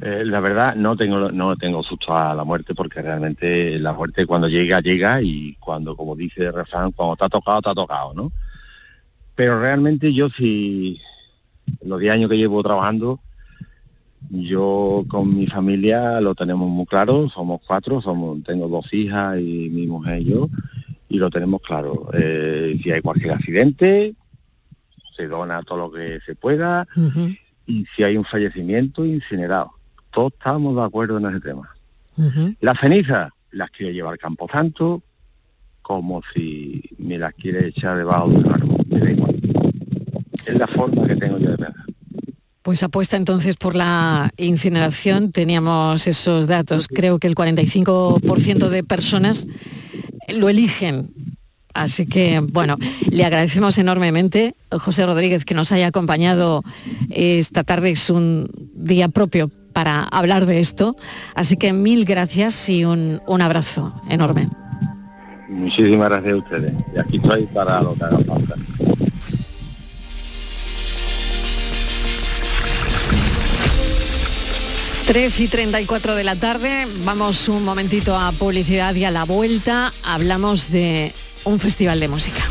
eh, la verdad no tengo no tengo susto a la muerte porque realmente la muerte cuando llega, llega y cuando, como dice el refrán, cuando te ha tocado, te ha tocado, ¿no? Pero realmente yo sí, los 10 años que llevo trabajando, yo con mi familia lo tenemos muy claro, somos cuatro, somos, tengo dos hijas y mi mujer y yo, y lo tenemos claro. Eh, si hay cualquier accidente, se dona todo lo que se pueda, y si hay un fallecimiento, incinerado. Todos estamos de acuerdo en ese tema. Las cenizas las quiero llevar Campo Santo, como si me las quiere echar debajo de un árbol, me da igual. Es la forma que tengo yo de pensar. Pues apuesta entonces por la incineración. Teníamos esos datos. Creo que el 45% de personas lo eligen. Así que, bueno, le agradecemos enormemente, José Rodríguez, que nos haya acompañado esta tarde. Es un día propio para hablar de esto. Así que mil gracias y un, un abrazo enorme. Muchísimas gracias a ustedes. Y aquí estoy para lo que haga falta. Tres y 34 de la tarde, vamos un momentito a publicidad y a la vuelta hablamos de un festival de música.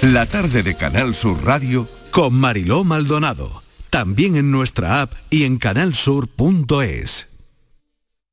La tarde de Canal Sur Radio Con Mariló Maldonado. También en nuestra app y en canalsur.es.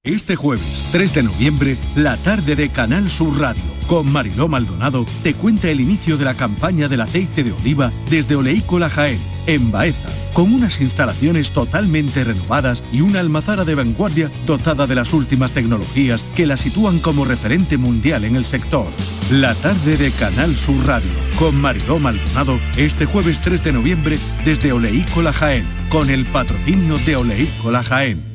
Este jueves 3 de noviembre, la tarde de Canal Sur Radio, con Mariló Maldonado, te cuenta el inicio de la campaña del aceite de oliva desde Oleícola Jaén, en Baeza, con unas instalaciones totalmente renovadas y una almazara de vanguardia dotada de las últimas tecnologías que la sitúan como referente mundial en el sector. La tarde de Canal Sur Radio, con Mariló Maldonado, este jueves 3 de noviembre desde Oleícola Jaén, con el patrocinio de Oleícola Jaén.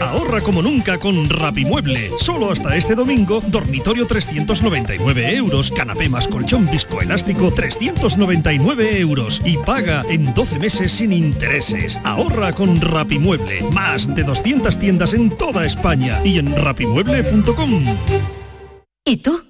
Ahorra como nunca con Rapimueble. Solo hasta este domingo, dormitorio 399 euros, canapé más colchón viscoelástico 399 euros y paga en 12 meses sin intereses. Ahorra con Rapimueble. Más de 200 tiendas en toda España y en rapimueble.com. ¿Y tú?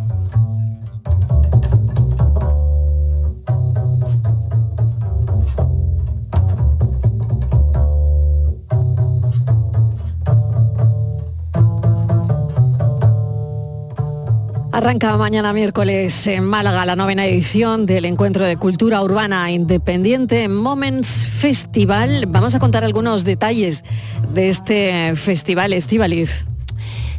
Arranca mañana miércoles en Málaga la novena edición del Encuentro de Cultura Urbana Independiente Moments Festival. Vamos a contar algunos detalles de este festival Estivaliz.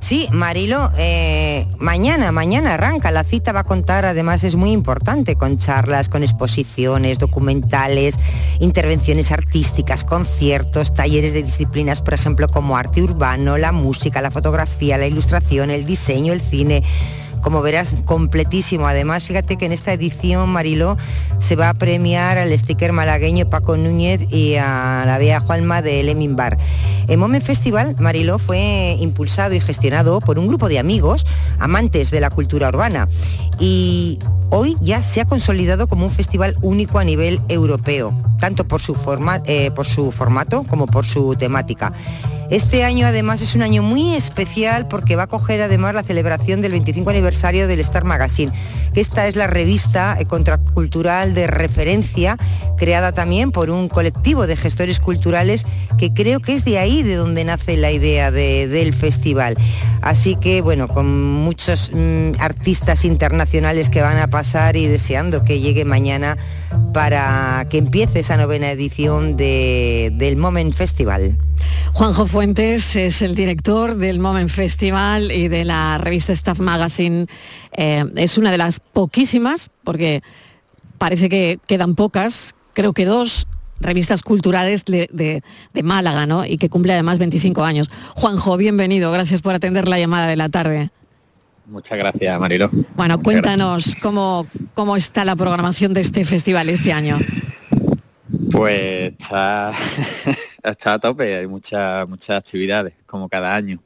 Sí, Marilo, eh, mañana, mañana arranca. La cita va a contar, además es muy importante, con charlas, con exposiciones, documentales, intervenciones artísticas, conciertos, talleres de disciplinas, por ejemplo, como arte urbano, la música, la fotografía, la ilustración, el diseño, el cine como verás, completísimo. Además, fíjate que en esta edición, Mariló, se va a premiar al sticker malagueño Paco Núñez y a la vieja Juanma de Lemin Bar. El Moment Festival, Mariló, fue impulsado y gestionado por un grupo de amigos, amantes de la cultura urbana. Y hoy ya se ha consolidado como un festival único a nivel europeo, tanto por su, forma, eh, por su formato como por su temática. Este año además es un año muy especial porque va a coger además la celebración del 25 aniversario del Star Magazine, que esta es la revista eh, contracultural de referencia creada también por un colectivo de gestores culturales que creo que es de ahí de donde nace la idea del festival. Así que bueno, con muchos mm, artistas internacionales que van a pasar y deseando que llegue mañana para que empiece esa novena edición del Moment Festival. Juanjo Fuentes es el director del Moment Festival y de la revista Staff Magazine. Eh, es una de las poquísimas, porque parece que quedan pocas, creo que dos revistas culturales de, Málaga, ¿no? Y que cumple además 25 años. Juanjo, bienvenido, gracias por atender la llamada de la tarde. Muchas gracias, Marilo. Bueno, cuéntanos cómo, cómo está la programación de este festival este año. Pues está, está a tope, hay muchas muchas actividades, como cada año.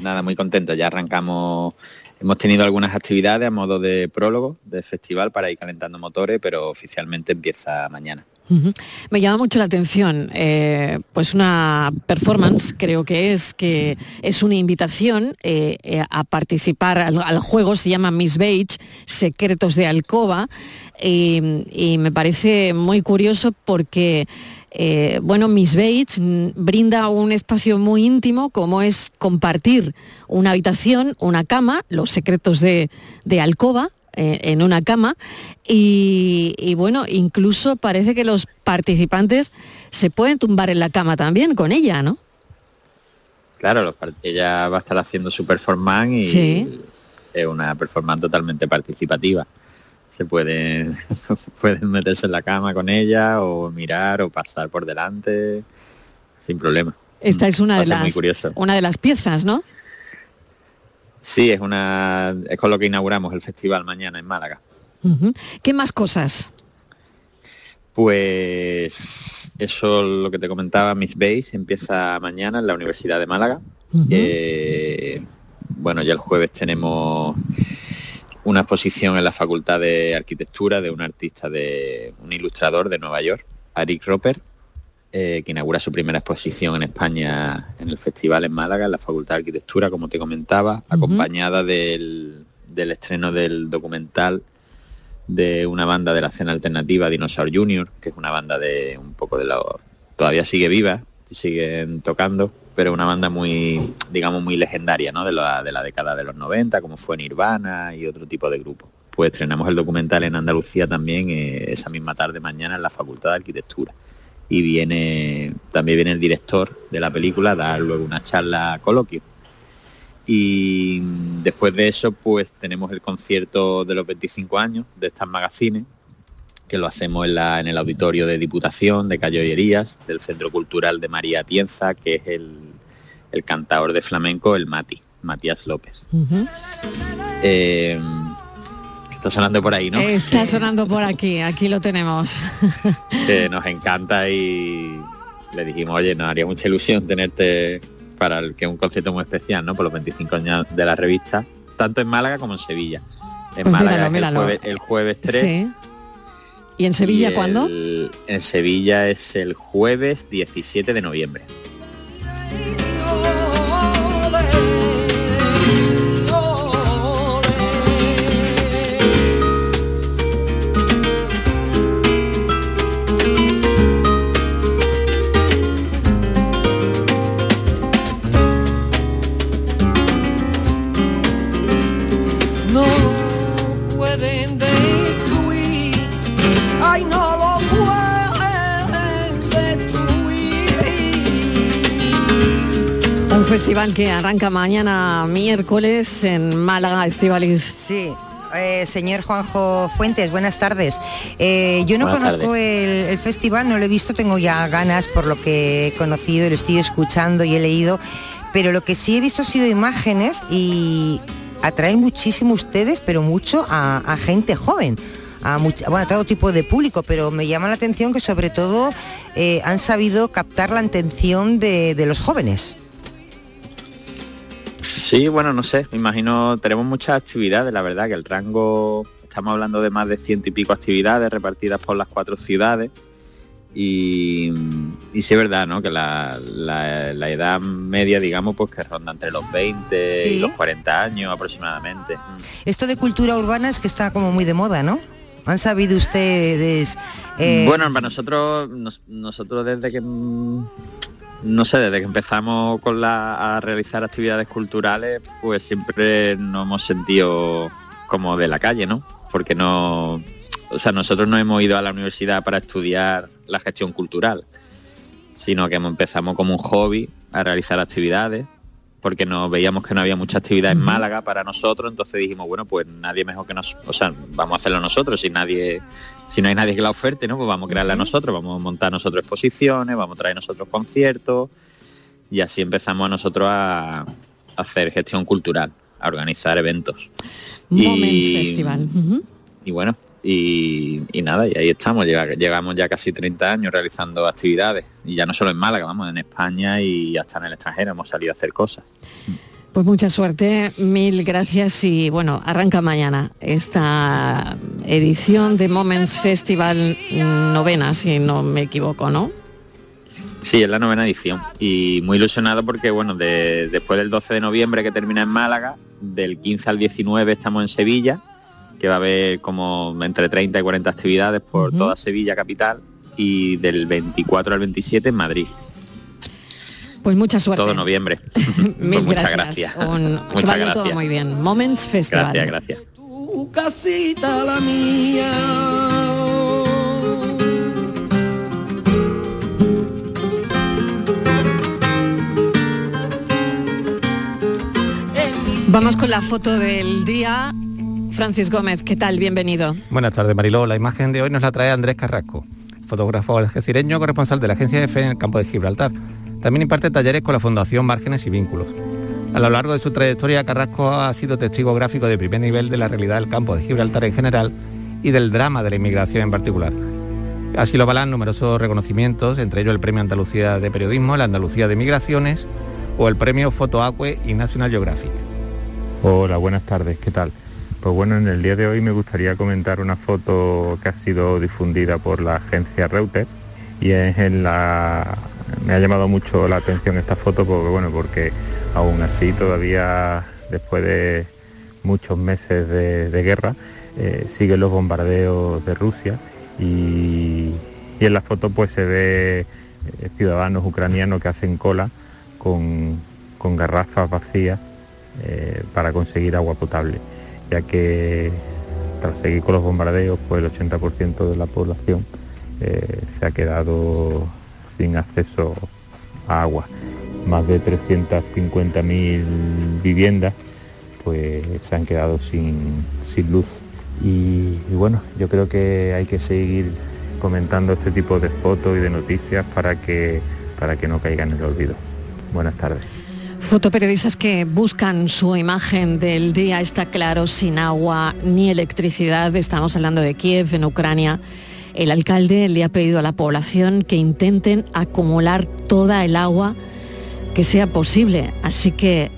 Nada, muy contento, ya arrancamos, hemos tenido algunas actividades a modo de prólogo de festival para ir calentando motores, pero oficialmente empieza mañana. Me llama mucho la atención, eh, pues una performance creo que es, que es una invitación eh, eh, a participar al, juego, se llama Miss Beige, Secretos de Alcoba, y, me parece muy curioso porque... bueno, Miss Bates brinda un espacio muy íntimo como es compartir una habitación, una cama, los secretos de, de Alcoba, en una cama y, bueno, incluso parece que los participantes se pueden tumbar en la cama también con ella, ¿no? Claro, ella va a estar haciendo su performance y es una performance totalmente participativa. Se pueden, pueden meterse en la cama con ella o mirar o pasar por delante sin problema. Esta es una, de las, una de las piezas, ¿no? Sí, es una es con lo que inauguramos el festival mañana en Málaga. ¿Qué más cosas? Pues eso lo que te comentaba, Miss Base empieza mañana en la Universidad de Málaga. Eh, bueno, ya el jueves tenemos una exposición en la Facultad de Arquitectura de un artista de un ilustrador de Nueva York, Arik Roper. Eh, que inaugura su primera exposición en España en el festival en Málaga, en la Facultad de Arquitectura, como te comentaba, acompañada del, del estreno del documental de una banda de la escena alternativa Dinosaur Junior, que es una banda de un poco de la... todavía sigue viva, siguen tocando, pero una banda muy, digamos, muy legendaria, ¿no? De la, de la década de los 90, como fue Nirvana y otro tipo de grupos. Pues estrenamos el documental en Andalucía también eh, esa misma tarde mañana en la Facultad de Arquitectura. Y viene, también viene el director de la película a dar luego una charla coloquio. Y después de eso, pues tenemos el concierto de los 25 años de estas magazines, que lo hacemos en, la, en el auditorio de Diputación de Callollerías, del Centro Cultural de María Tienza, que es el, el cantador de flamenco, el Mati, Matías López. Eh, está sonando por ahí, ¿no? Está sonando por aquí, aquí lo tenemos. que nos encanta y le dijimos, oye, nos haría mucha ilusión tenerte para el que un concierto muy especial, ¿no? Por los 25 años de la revista, tanto en Málaga como en Sevilla. En Pues Málaga míralo, El, míralo. jueves, el jueves 3. Sí. ¿Y en Sevilla y cuándo? En Sevilla es el jueves 17 de noviembre. Festival que arranca mañana miércoles en Málaga, Estivaliz. Sí. eh, señor Juanjo Fuentes, buenas tardes. Eh, yo no Buenas conozco el, el festival, no lo he visto, tengo ya ganas por lo que he conocido, lo estoy escuchando y he leído, pero lo que sí he visto ha sido imágenes y atraen muchísimo ustedes, pero mucho a, a gente joven. A, much- bueno, a todo tipo de público, pero me llama la atención que sobre todo eh, han sabido captar la atención de, de los jóvenes. Sí, bueno, no sé, me imagino, tenemos muchas actividades, la verdad que el rango, estamos hablando de más de ciento y pico actividades repartidas por las cuatro ciudades y, y sí es verdad, ¿no? Que la, la- la edad media, digamos, pues que ronda entre los 20 Sí. y los 40 años aproximadamente. Esto de cultura urbana es que está como muy de moda, ¿no? ¿Han sabido ustedes? eh, Bueno, para nosotros, nos- nosotros desde que mm, no sé, desde que empezamos con la, a realizar actividades culturales, pues siempre nos hemos sentido como de la calle, ¿no? Porque no, o sea, nosotros no hemos ido a la universidad para estudiar la gestión cultural, sino que empezamos como un hobby a realizar actividades, porque nos veíamos que no había mucha actividad en Málaga para nosotros, entonces dijimos, bueno, pues nadie mejor que nos, o sea, vamos a hacerlo nosotros, si nadie, si no hay nadie que la oferte, ¿no? Pues vamos a crearla nosotros, vamos a montar nosotros exposiciones, vamos a traer nosotros conciertos, y así empezamos nosotros a, a hacer gestión cultural, a organizar eventos. Moments Festival. Ujú. Y bueno, y, y nada, y ahí estamos, llega- llegamos ya casi 30 años realizando actividades, y ya no solo en Málaga, vamos, en España y hasta en el extranjero hemos salido a hacer cosas. Pues mucha suerte, mil gracias y bueno, arranca mañana esta edición de Moments Festival novena, si no me equivoco, ¿no? Sí, es la novena edición. Y muy ilusionado porque bueno, de- después del 12 de noviembre que termina en Málaga, del 15 al 19 estamos en Sevilla, que va a haber como entre 30 y 40 actividades por toda Sevilla capital y del 24 al 27 en Madrid, Pues mucha suerte. todo noviembre. Mil Pues muchas gracias. Un- que muchas vaya gracias. todo muy bien. Moments Festival. Gracias, gracias. Tu casita la mía. Vamos con la foto del día. Francis Gómez, ¿qué tal? Bienvenido. Buenas tardes, Mariló. La imagen de hoy nos la trae Andrés Carrasco, fotógrafo algecireño corresponsal de la agencia EFE en el campo de Gibraltar. También imparte talleres con la Fundación Márgenes y Vínculos. A lo largo de su trayectoria, Carrasco ha sido testigo gráfico de primer nivel de la realidad del campo de Gibraltar en general y del drama de la inmigración en particular. Así lo avalan numerosos reconocimientos, entre ellos el Premio Andalucía de Periodismo, la Andalucía de Migraciones o el Premio Fotoacue y National Geographic. Hola, buenas tardes, ¿qué tal? Pues bueno, en el día de hoy me gustaría comentar una foto que ha sido difundida por la agencia Reuters y es en la me ha llamado mucho la atención esta foto porque bueno porque aún así todavía después de muchos meses de, guerra eh, siguen los bombardeos de Rusia y, en la foto pues se ve eh, ciudadanos ucranianos que hacen cola con, garrafas vacías eh, para conseguir agua potable ya que tras seguir con los bombardeos pues el 80% de la población se ha quedado sin acceso a agua. Más de 350.000 viviendas pues se han quedado sin, luz. Y, bueno, yo creo que hay que seguir comentando este tipo de fotos y de noticias para que, para que no caigan en el olvido. Buenas tardes. Fotoperiodistas que buscan su imagen del día, está claro, sin agua ni electricidad. Estamos hablando de Kiev, en Ucrania. El alcalde le ha pedido a la población que intenten acumular toda el agua que sea posible. Así que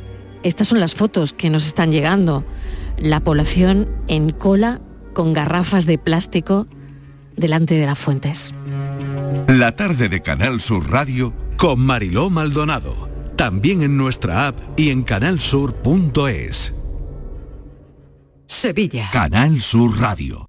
estas son las fotos que nos están llegando. La población en cola con garrafas de plástico delante de las fuentes. La tarde de Canal Sur Radio con Mariló Maldonado. También en nuestra app y en canalsur.es. Sevilla. Canal Sur Radio.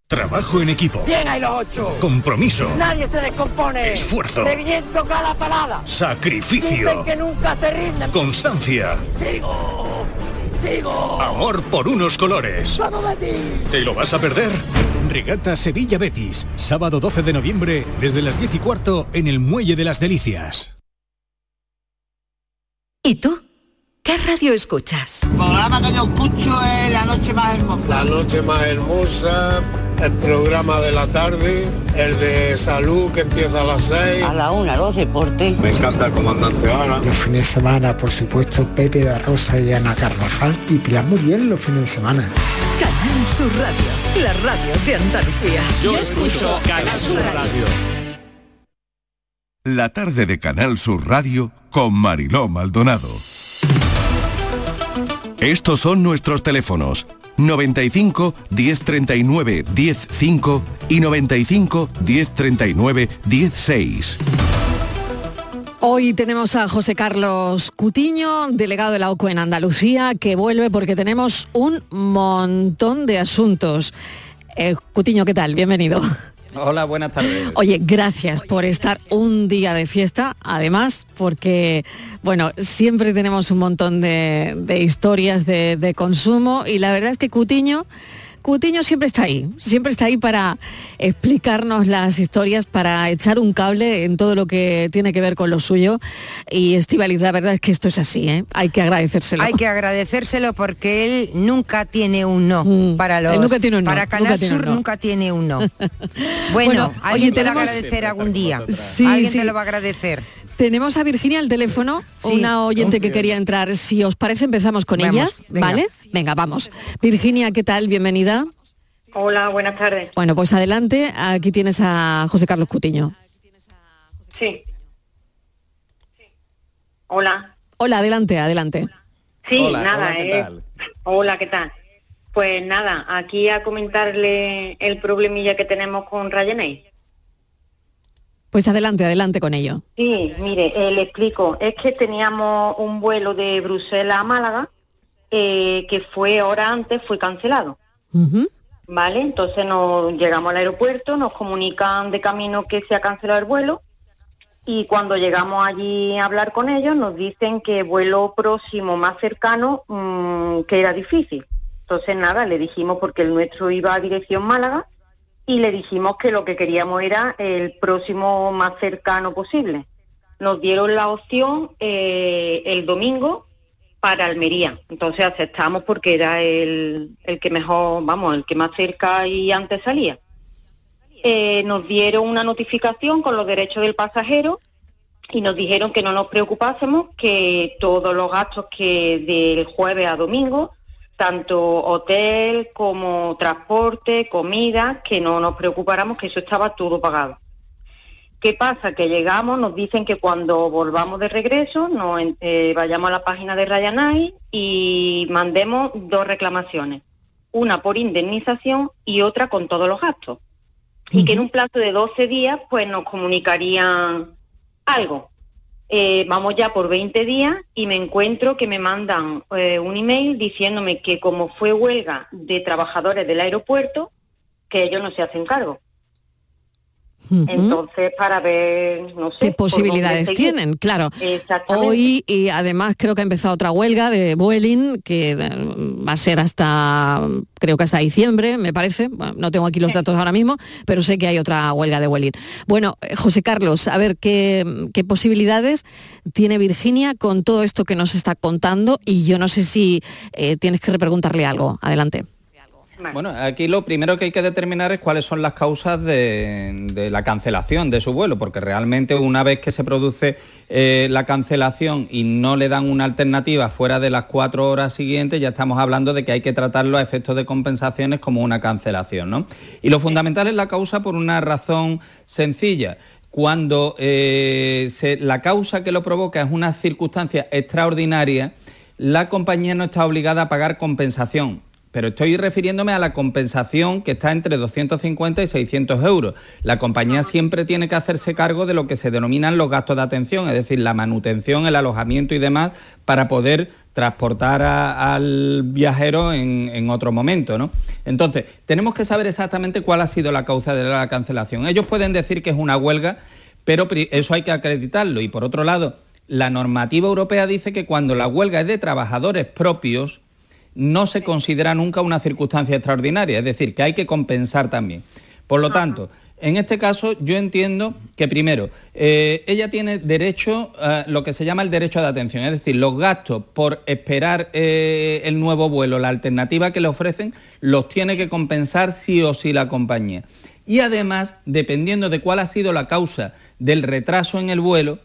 Trabajo en equipo. Bien hay los ocho. Compromiso. Nadie se descompone. Esfuerzo. De viento cada parada. Sacrificio. Dicen que nunca se rinden. Constancia. Sigo. Sigo. Amor por unos colores. ¡Vamos, Betis! ¿Te lo vas a perder? Regata Sevilla Betis. Sábado 12 de noviembre desde las 10 y cuarto en el Muelle de las Delicias. ¿Y tú? ¿Qué radio escuchas? El programa que yo escucho es La Noche Más Hermosa. La Noche Más Hermosa, el programa de la tarde, el de salud que empieza a las 6. A la una, los deportes. Me encanta el comandante Ana. Los fines de semana, por supuesto, Pepe de Rosa y Ana Carvajal y Pilar Muriel los fines de semana. Canal Sur Radio, la radio de Andalucía. Yo, escucho Canal Sur Radio. La tarde de Canal Sur Radio con Mariló Maldonado. Estos son nuestros teléfonos 95 1039 105 y 95 1039 16. Hoy tenemos a José Carlos Cutiño, delegado de la OCU en Andalucía, que vuelve porque tenemos un montón de asuntos. Eh, Cutiño, ¿qué tal? Bienvenido. Hola, buenas tardes. Oye, gracias por estar un día de fiesta, además, porque, bueno, siempre tenemos un montón de, historias de, consumo y la verdad es que Cutiño Cutiño siempre está ahí, siempre está ahí para explicarnos las historias, para echar un cable en todo lo que tiene que ver con lo suyo. Y Estivaliz, la verdad es que esto es así, ¿eh? hay que agradecérselo. Hay que agradecérselo porque él nunca tiene un no mm, para los nunca tiene un no, para Canal Sur nunca tiene un no. Bueno, alguien te lo va a agradecer algún día. Sí, alguien te lo va a agradecer. Tenemos a Virginia al teléfono, una oyente que quería entrar. Si os parece, empezamos con ella, ¿vale? Venga, vamos. Virginia, ¿qué tal? Bienvenida. Hola, buenas tardes. Bueno, pues adelante. Aquí tienes a José Carlos Cutiño. Sí. Hola. Hola, adelante, adelante. Sí, nada. eh. Hola, ¿qué tal? Pues nada, aquí a comentarle el problemilla que tenemos con Ryanair. Pues adelante, adelante con ello. Sí, mire, eh, le explico. Es que teníamos un vuelo de Bruselas a Málaga eh, que fue hora antes, fue cancelado. ¿Vale? Entonces nos llegamos al aeropuerto, nos comunican de camino que se ha cancelado el vuelo y cuando llegamos allí a hablar con ellos nos dicen que vuelo próximo más cercano mm, que era difícil. Entonces nada, le dijimos porque el nuestro iba a dirección Málaga y le dijimos que lo que queríamos era el próximo más cercano posible. nos dieron la opción eh, el domingo para Almería. Entonces aceptamos porque era el, el, que mejor, vamos, el que más cerca y antes salía. Eh, nos dieron una notificación con los derechos del pasajero y nos dijeron que no nos preocupásemos, que todos los gastos que del jueves a domingo, tanto hotel como transporte, comida, que no nos preocupáramos, que eso estaba todo pagado. ¿Qué pasa? Que llegamos, nos dicen que cuando volvamos de regreso, nos, eh, vayamos a la página de Ryanair y mandemos dos reclamaciones, una por indemnización y otra con todos los gastos. Y que en un plazo de 12 días, pues nos comunicarían algo. Eh, vamos ya por 20 días y me encuentro que me mandan eh, un email diciéndome que como fue huelga de trabajadores del aeropuerto, que ellos no se hacen cargo. Entonces, para ver, no sé. ¿Qué posibilidades tienen? Claro. Hoy, y además creo que ha empezado otra huelga de Vueling, que eh, va a ser hasta, creo que hasta diciembre, me parece. no tengo aquí los datos ahora mismo, pero sé que hay otra huelga de Vueling. Bueno, eh, José Carlos, a ver, ¿qué, posibilidades tiene Virginia con todo esto que nos está contando? Y yo no sé si eh, tienes que repreguntarle algo. Adelante. Bueno, aquí lo primero que hay que determinar es cuáles son las causas de, la cancelación de su vuelo, porque realmente una vez que se produce eh, la cancelación y no le dan una alternativa fuera de las cuatro horas siguientes, ya estamos hablando de que hay que tratarlo a efectos de compensaciones como una cancelación. ¿no? Y lo fundamental es la causa por una razón sencilla cuando eh, la causa que lo provoca es una circunstancia extraordinaria, la compañía no está obligada a pagar compensación pero estoy refiriéndome a la compensación que está entre 250 y 600 euros. La compañía siempre tiene que hacerse cargo de lo que se denominan los gastos de atención, es decir, la manutención, el alojamiento y demás, para poder transportar al viajero en, otro momento. ¿no? Entonces, tenemos que saber exactamente cuál ha sido la causa de la cancelación. Ellos pueden decir que es una huelga, pero eso hay que acreditarlo. Y por otro lado, la normativa europea dice que cuando la huelga es de trabajadores propios, no se considera nunca una circunstancia extraordinaria, es decir, que hay que compensar también. Por lo tanto, en este caso yo entiendo que primero, eh, ella tiene derecho a lo que se llama el derecho de atención, es decir, los gastos por esperar eh, el nuevo vuelo, la alternativa que le ofrecen, los tiene que compensar sí o sí la compañía. Y además, dependiendo de cuál ha sido la causa del retraso en el vuelo,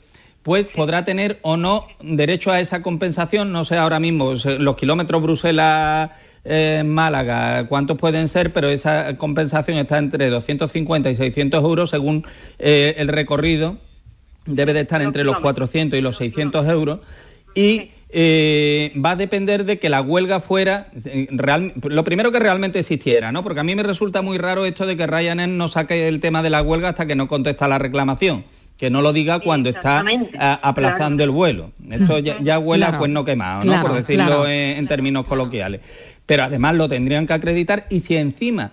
pues podrá tener o no derecho a esa compensación, no sé ahora mismo, los kilómetros Bruselas-Málaga, eh, cuántos pueden ser, pero esa compensación está entre 250 y 600 euros según eh, el recorrido, debe de estar entre los 400 y los 600 euros, y eh, va a depender de que la huelga fuera, lo primero que realmente existiera, ¿no? Porque a mí me resulta muy raro esto de que Ryanair no saque el tema de la huelga hasta que no contesta la reclamación que no lo diga cuando está aplazando el vuelo. Esto ya, huela pues no quemado, ¿no? por decirlo en, términos coloquiales. Pero además lo tendrían que acreditar y si encima,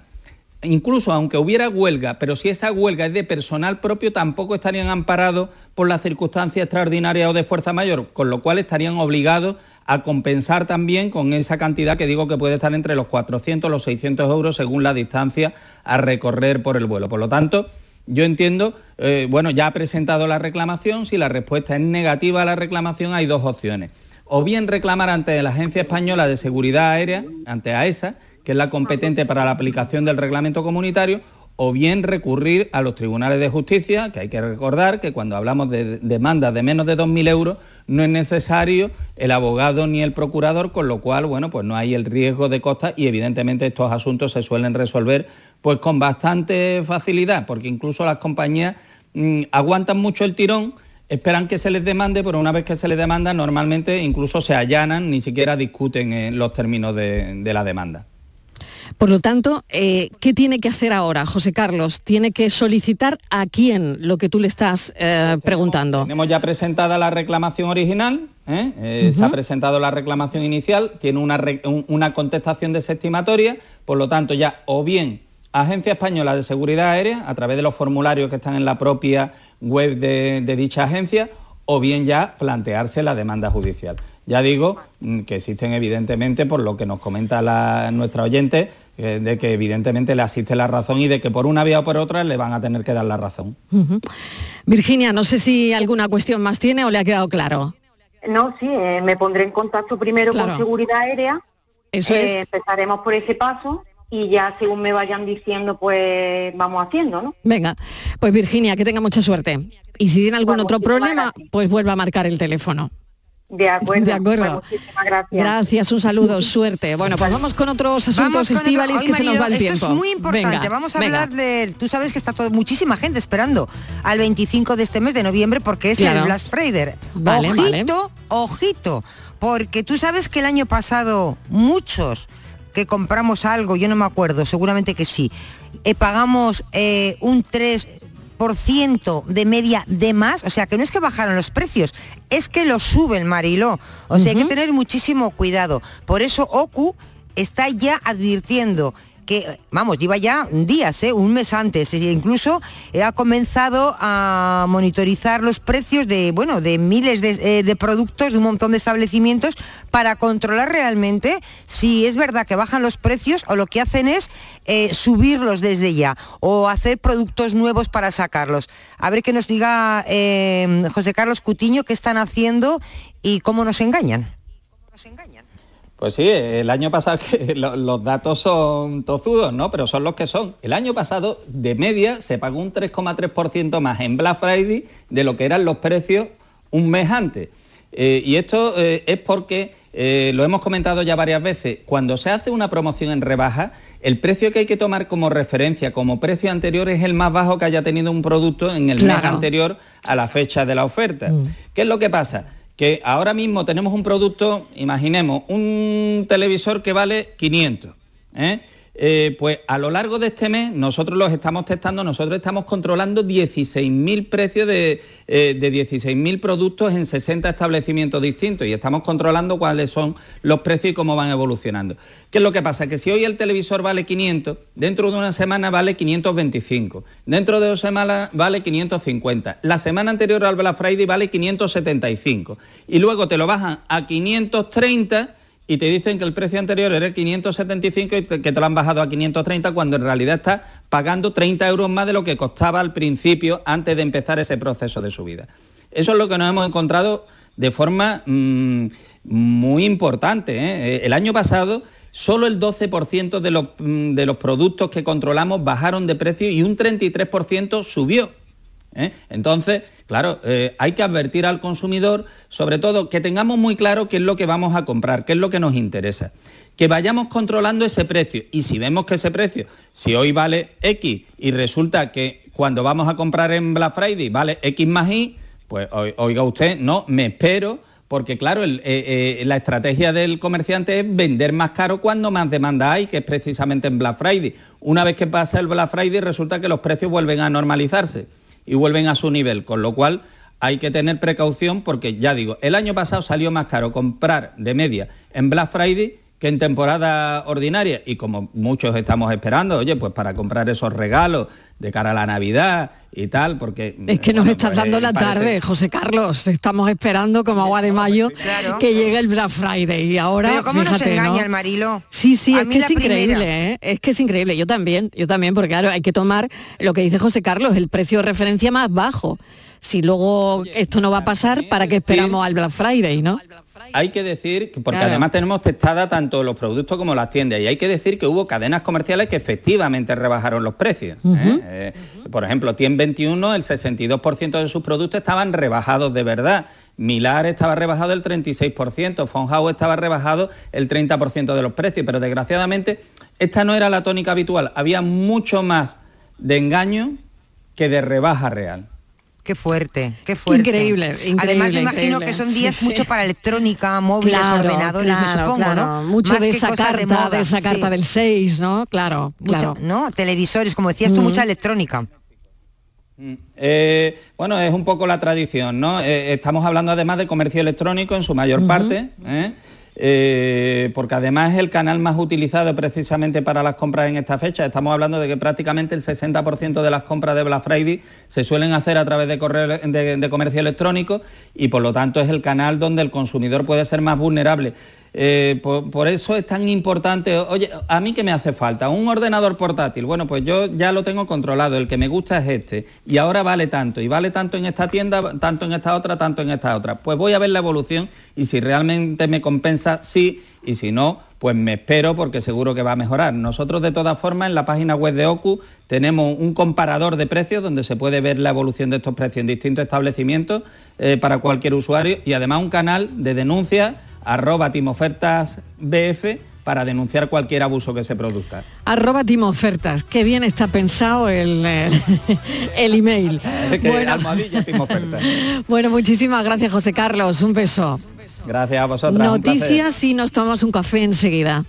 incluso aunque hubiera huelga, pero si esa huelga es de personal propio, tampoco estarían amparados por las circunstancias extraordinarias o de fuerza mayor, con lo cual estarían obligados a compensar también con esa cantidad que digo que puede estar entre los 400 y los 600 euros según la distancia a recorrer por el vuelo. Por lo tanto, yo entiendo, eh, bueno, ya ha presentado la reclamación, si la respuesta es negativa a la reclamación hay dos opciones. O bien reclamar ante la Agencia Española de Seguridad Aérea, ante AESA, que es la competente para la aplicación del reglamento comunitario, o bien recurrir a los tribunales de justicia, que hay que recordar que cuando hablamos de demandas de menos de 2.000 euros no es necesario el abogado ni el procurador, con lo cual, bueno, pues no hay el riesgo de costas y evidentemente estos asuntos se suelen resolver pues con bastante facilidad, porque incluso las compañías mm, aguantan mucho el tirón, esperan que se les demande, pero una vez que se les demanda, normalmente incluso se allanan, ni siquiera discuten en los términos de, la demanda. Por lo tanto, eh, ¿qué tiene que hacer ahora, José Carlos? ¿Tiene que solicitar a quién lo que tú le estás eh, preguntando? Tenemos, ya presentada la reclamación original, ¿eh? se ha presentado la reclamación inicial, tiene una, una contestación desestimatoria, por lo tanto ya o bien Agencia Española de Seguridad Aérea, a través de los formularios que están en la propia web de, dicha agencia, o bien ya plantearse la demanda judicial. Ya digo mm, que existen evidentemente, por lo que nos comenta nuestra oyente, eh, de que evidentemente le asiste la razón y de que por una vía o por otra le van a tener que dar la razón. Virginia, no sé si alguna cuestión más tiene o le ha quedado claro. No, sí, eh, me pondré en contacto primero Claro. con seguridad aérea. Eso Eh, es. Empezaremos por ese paso y ya según me vayan diciendo, pues vamos haciendo, ¿no? Venga, pues Virginia, que tenga mucha suerte. Y si tiene algún otro problema, pues vuelva a marcar el teléfono. De acuerdo. De acuerdo. Pues muchísimas gracias. Gracias, un saludo, suerte. Bueno, pues vamos con otros asuntos, otro- que se nos va el Marilo, tiempo. Esto es muy importante. Venga, Vamos a venga. hablar de. Tú sabes que está todo, muchísima gente esperando al 25 de este mes de noviembre porque es Claro. el Black Friday. Vale, ojito, ojito. Porque tú sabes que el año pasado muchos que compramos algo, yo no me acuerdo, seguramente que sí, eh, pagamos eh, un 3% de media de más, o sea que no es que bajaron los precios, es que lo sube el Mariló. O sea, hay que tener muchísimo cuidado. Por eso OCU está ya advirtiendo que, vamos, lleva ya días, ¿eh? un mes antes, e incluso eh, ha comenzado a monitorizar los precios de, bueno, de miles de, eh, de productos de un montón de establecimientos para controlar realmente si es verdad que bajan los precios o lo que hacen es subirlos desde ya o hacer productos nuevos para sacarlos. A ver que nos diga José Carlos Cutiño qué están haciendo y cómo nos engañan. Pues sí, el año pasado que lo- los datos son tozudos, ¿no? Pero son los que son. El año pasado, de media, se pagó un 3,3% más en Black Friday de lo que eran los precios un mes antes. Eh, y esto eh, es porque, eh, lo hemos comentado ya varias veces, cuando se hace una promoción en rebaja, el precio que hay que tomar como referencia, como precio anterior, es el más bajo que haya tenido un producto en el mes anterior a la fecha de la oferta. ¿Qué es lo que pasa? Que ahora mismo tenemos un producto, imaginemos, un televisor que vale 500. ¿eh? Eh, pues a lo largo de este mes nosotros los estamos testando, nosotros estamos controlando 16.000 precios de, eh, de 16.000 productos en 60 establecimientos distintos y estamos controlando cuáles son los precios y cómo van evolucionando. ¿Qué es lo que pasa? Que si hoy el televisor vale 500, dentro de una semana vale 525, dentro de dos semanas vale 550, la semana anterior al Black Friday vale 575 y luego te lo bajan a 530 y te dicen que el precio anterior era 575 y que te lo han bajado a 530 cuando en realidad estás pagando 30 euros más de lo que costaba al principio antes de empezar ese proceso de subida. Eso es lo que nos hemos encontrado de forma mm, muy importante. ¿eh? Eh, El año pasado solo el 12% de los, mm, de los productos que controlamos bajaron de precio y un 33% subió. ¿eh? Entonces, claro, eh, hay que advertir al consumidor, sobre todo, que tengamos muy claro qué es lo que vamos a comprar, qué es lo que nos interesa. Que vayamos controlando ese precio. Y si vemos que ese precio, si hoy vale X y resulta que cuando vamos a comprar en Black Friday vale X más Y, pues oi- oiga usted, no, me espero, porque claro, eh, eh, la estrategia del comerciante es vender más caro cuando más demanda hay, que es precisamente en Black Friday. Una vez que pasa el Black Friday resulta que los precios vuelven a normalizarse y vuelven a su nivel, con lo cual hay que tener precaución porque ya digo, el año pasado salió más caro comprar de media en Black Friday que en temporada ordinaria y como muchos estamos esperando, oye, pues para comprar esos regalos de cara a la Navidad y tal, porque Es que nos estás pues, dando la parece- tarde, José Carlos. Estamos esperando como agua de mayo que llegue el Black Friday. Y ahora, Pero cómo nos engaña el Marilo. Sí, sí, A es que la es increíble. ¿eh? es que es increíble. Yo también, yo también, porque claro, hay que tomar lo que dice José Carlos, el precio de referencia más bajo. Si luego esto no va a pasar, ¿para qué esperamos al Black Friday, no? Hay que decir, que- porque Claro. además tenemos testada tanto los productos como las tiendas, y hay que decir que hubo cadenas comerciales que efectivamente rebajaron los precios. ¿eh? Eh, por ejemplo, Tien 21, el 62% de sus productos estaban rebajados de verdad. Milar estaba rebajado el 36%, Fonhouse estaba rebajado el 30% de los precios, pero desgraciadamente esta no era la tónica habitual. Había mucho más de engaño que de rebaja real. Qué fuerte, qué fuerte. Increíble, increíble, Además me imagino increíble. que son días sí. mucho para electrónica, móviles, Claro, ordenadores, me claro, supongo, claro. ¿no? Mucho Más de que esa cosas carta, de, moda, esa carta sí. del 6, ¿no? Claro, Mucha- claro. ¿no? Televisores, como decías tú, Mm. mucha electrónica. Eh, bueno, es un poco la tradición, ¿no? Eh, estamos hablando además de comercio electrónico en su mayor parte, ¿eh? Eh, porque además es el canal más utilizado precisamente para las compras en esta fecha. Estamos hablando de que prácticamente el 60% de las compras de Black Friday se suelen hacer a través de, correo, de, de comercio electrónico y por lo tanto es el canal donde el consumidor puede ser más vulnerable. Eh, por, eso es tan importante, oye, a mí que me hace falta un ordenador portátil, bueno, pues yo ya lo tengo controlado, el que me gusta es este, y ahora vale tanto, y vale tanto en esta tienda, tanto en esta otra, tanto en esta otra. Pues voy a ver la evolución y si realmente me compensa, sí, y si no, pues me espero porque seguro que va a mejorar. Nosotros de todas formas en la página web de OCU tenemos un comparador de precios donde se puede ver la evolución de estos precios en distintos establecimientos eh, para cualquier usuario y además un canal de denuncia arroba timofertasbf para denunciar cualquier abuso que se produzca. Arroba Timofertas, qué bien está pensado el, el, email. bueno. bueno, muchísimas gracias José Carlos, un beso. Gracias a vosotros. Noticias y nos tomamos un café enseguida.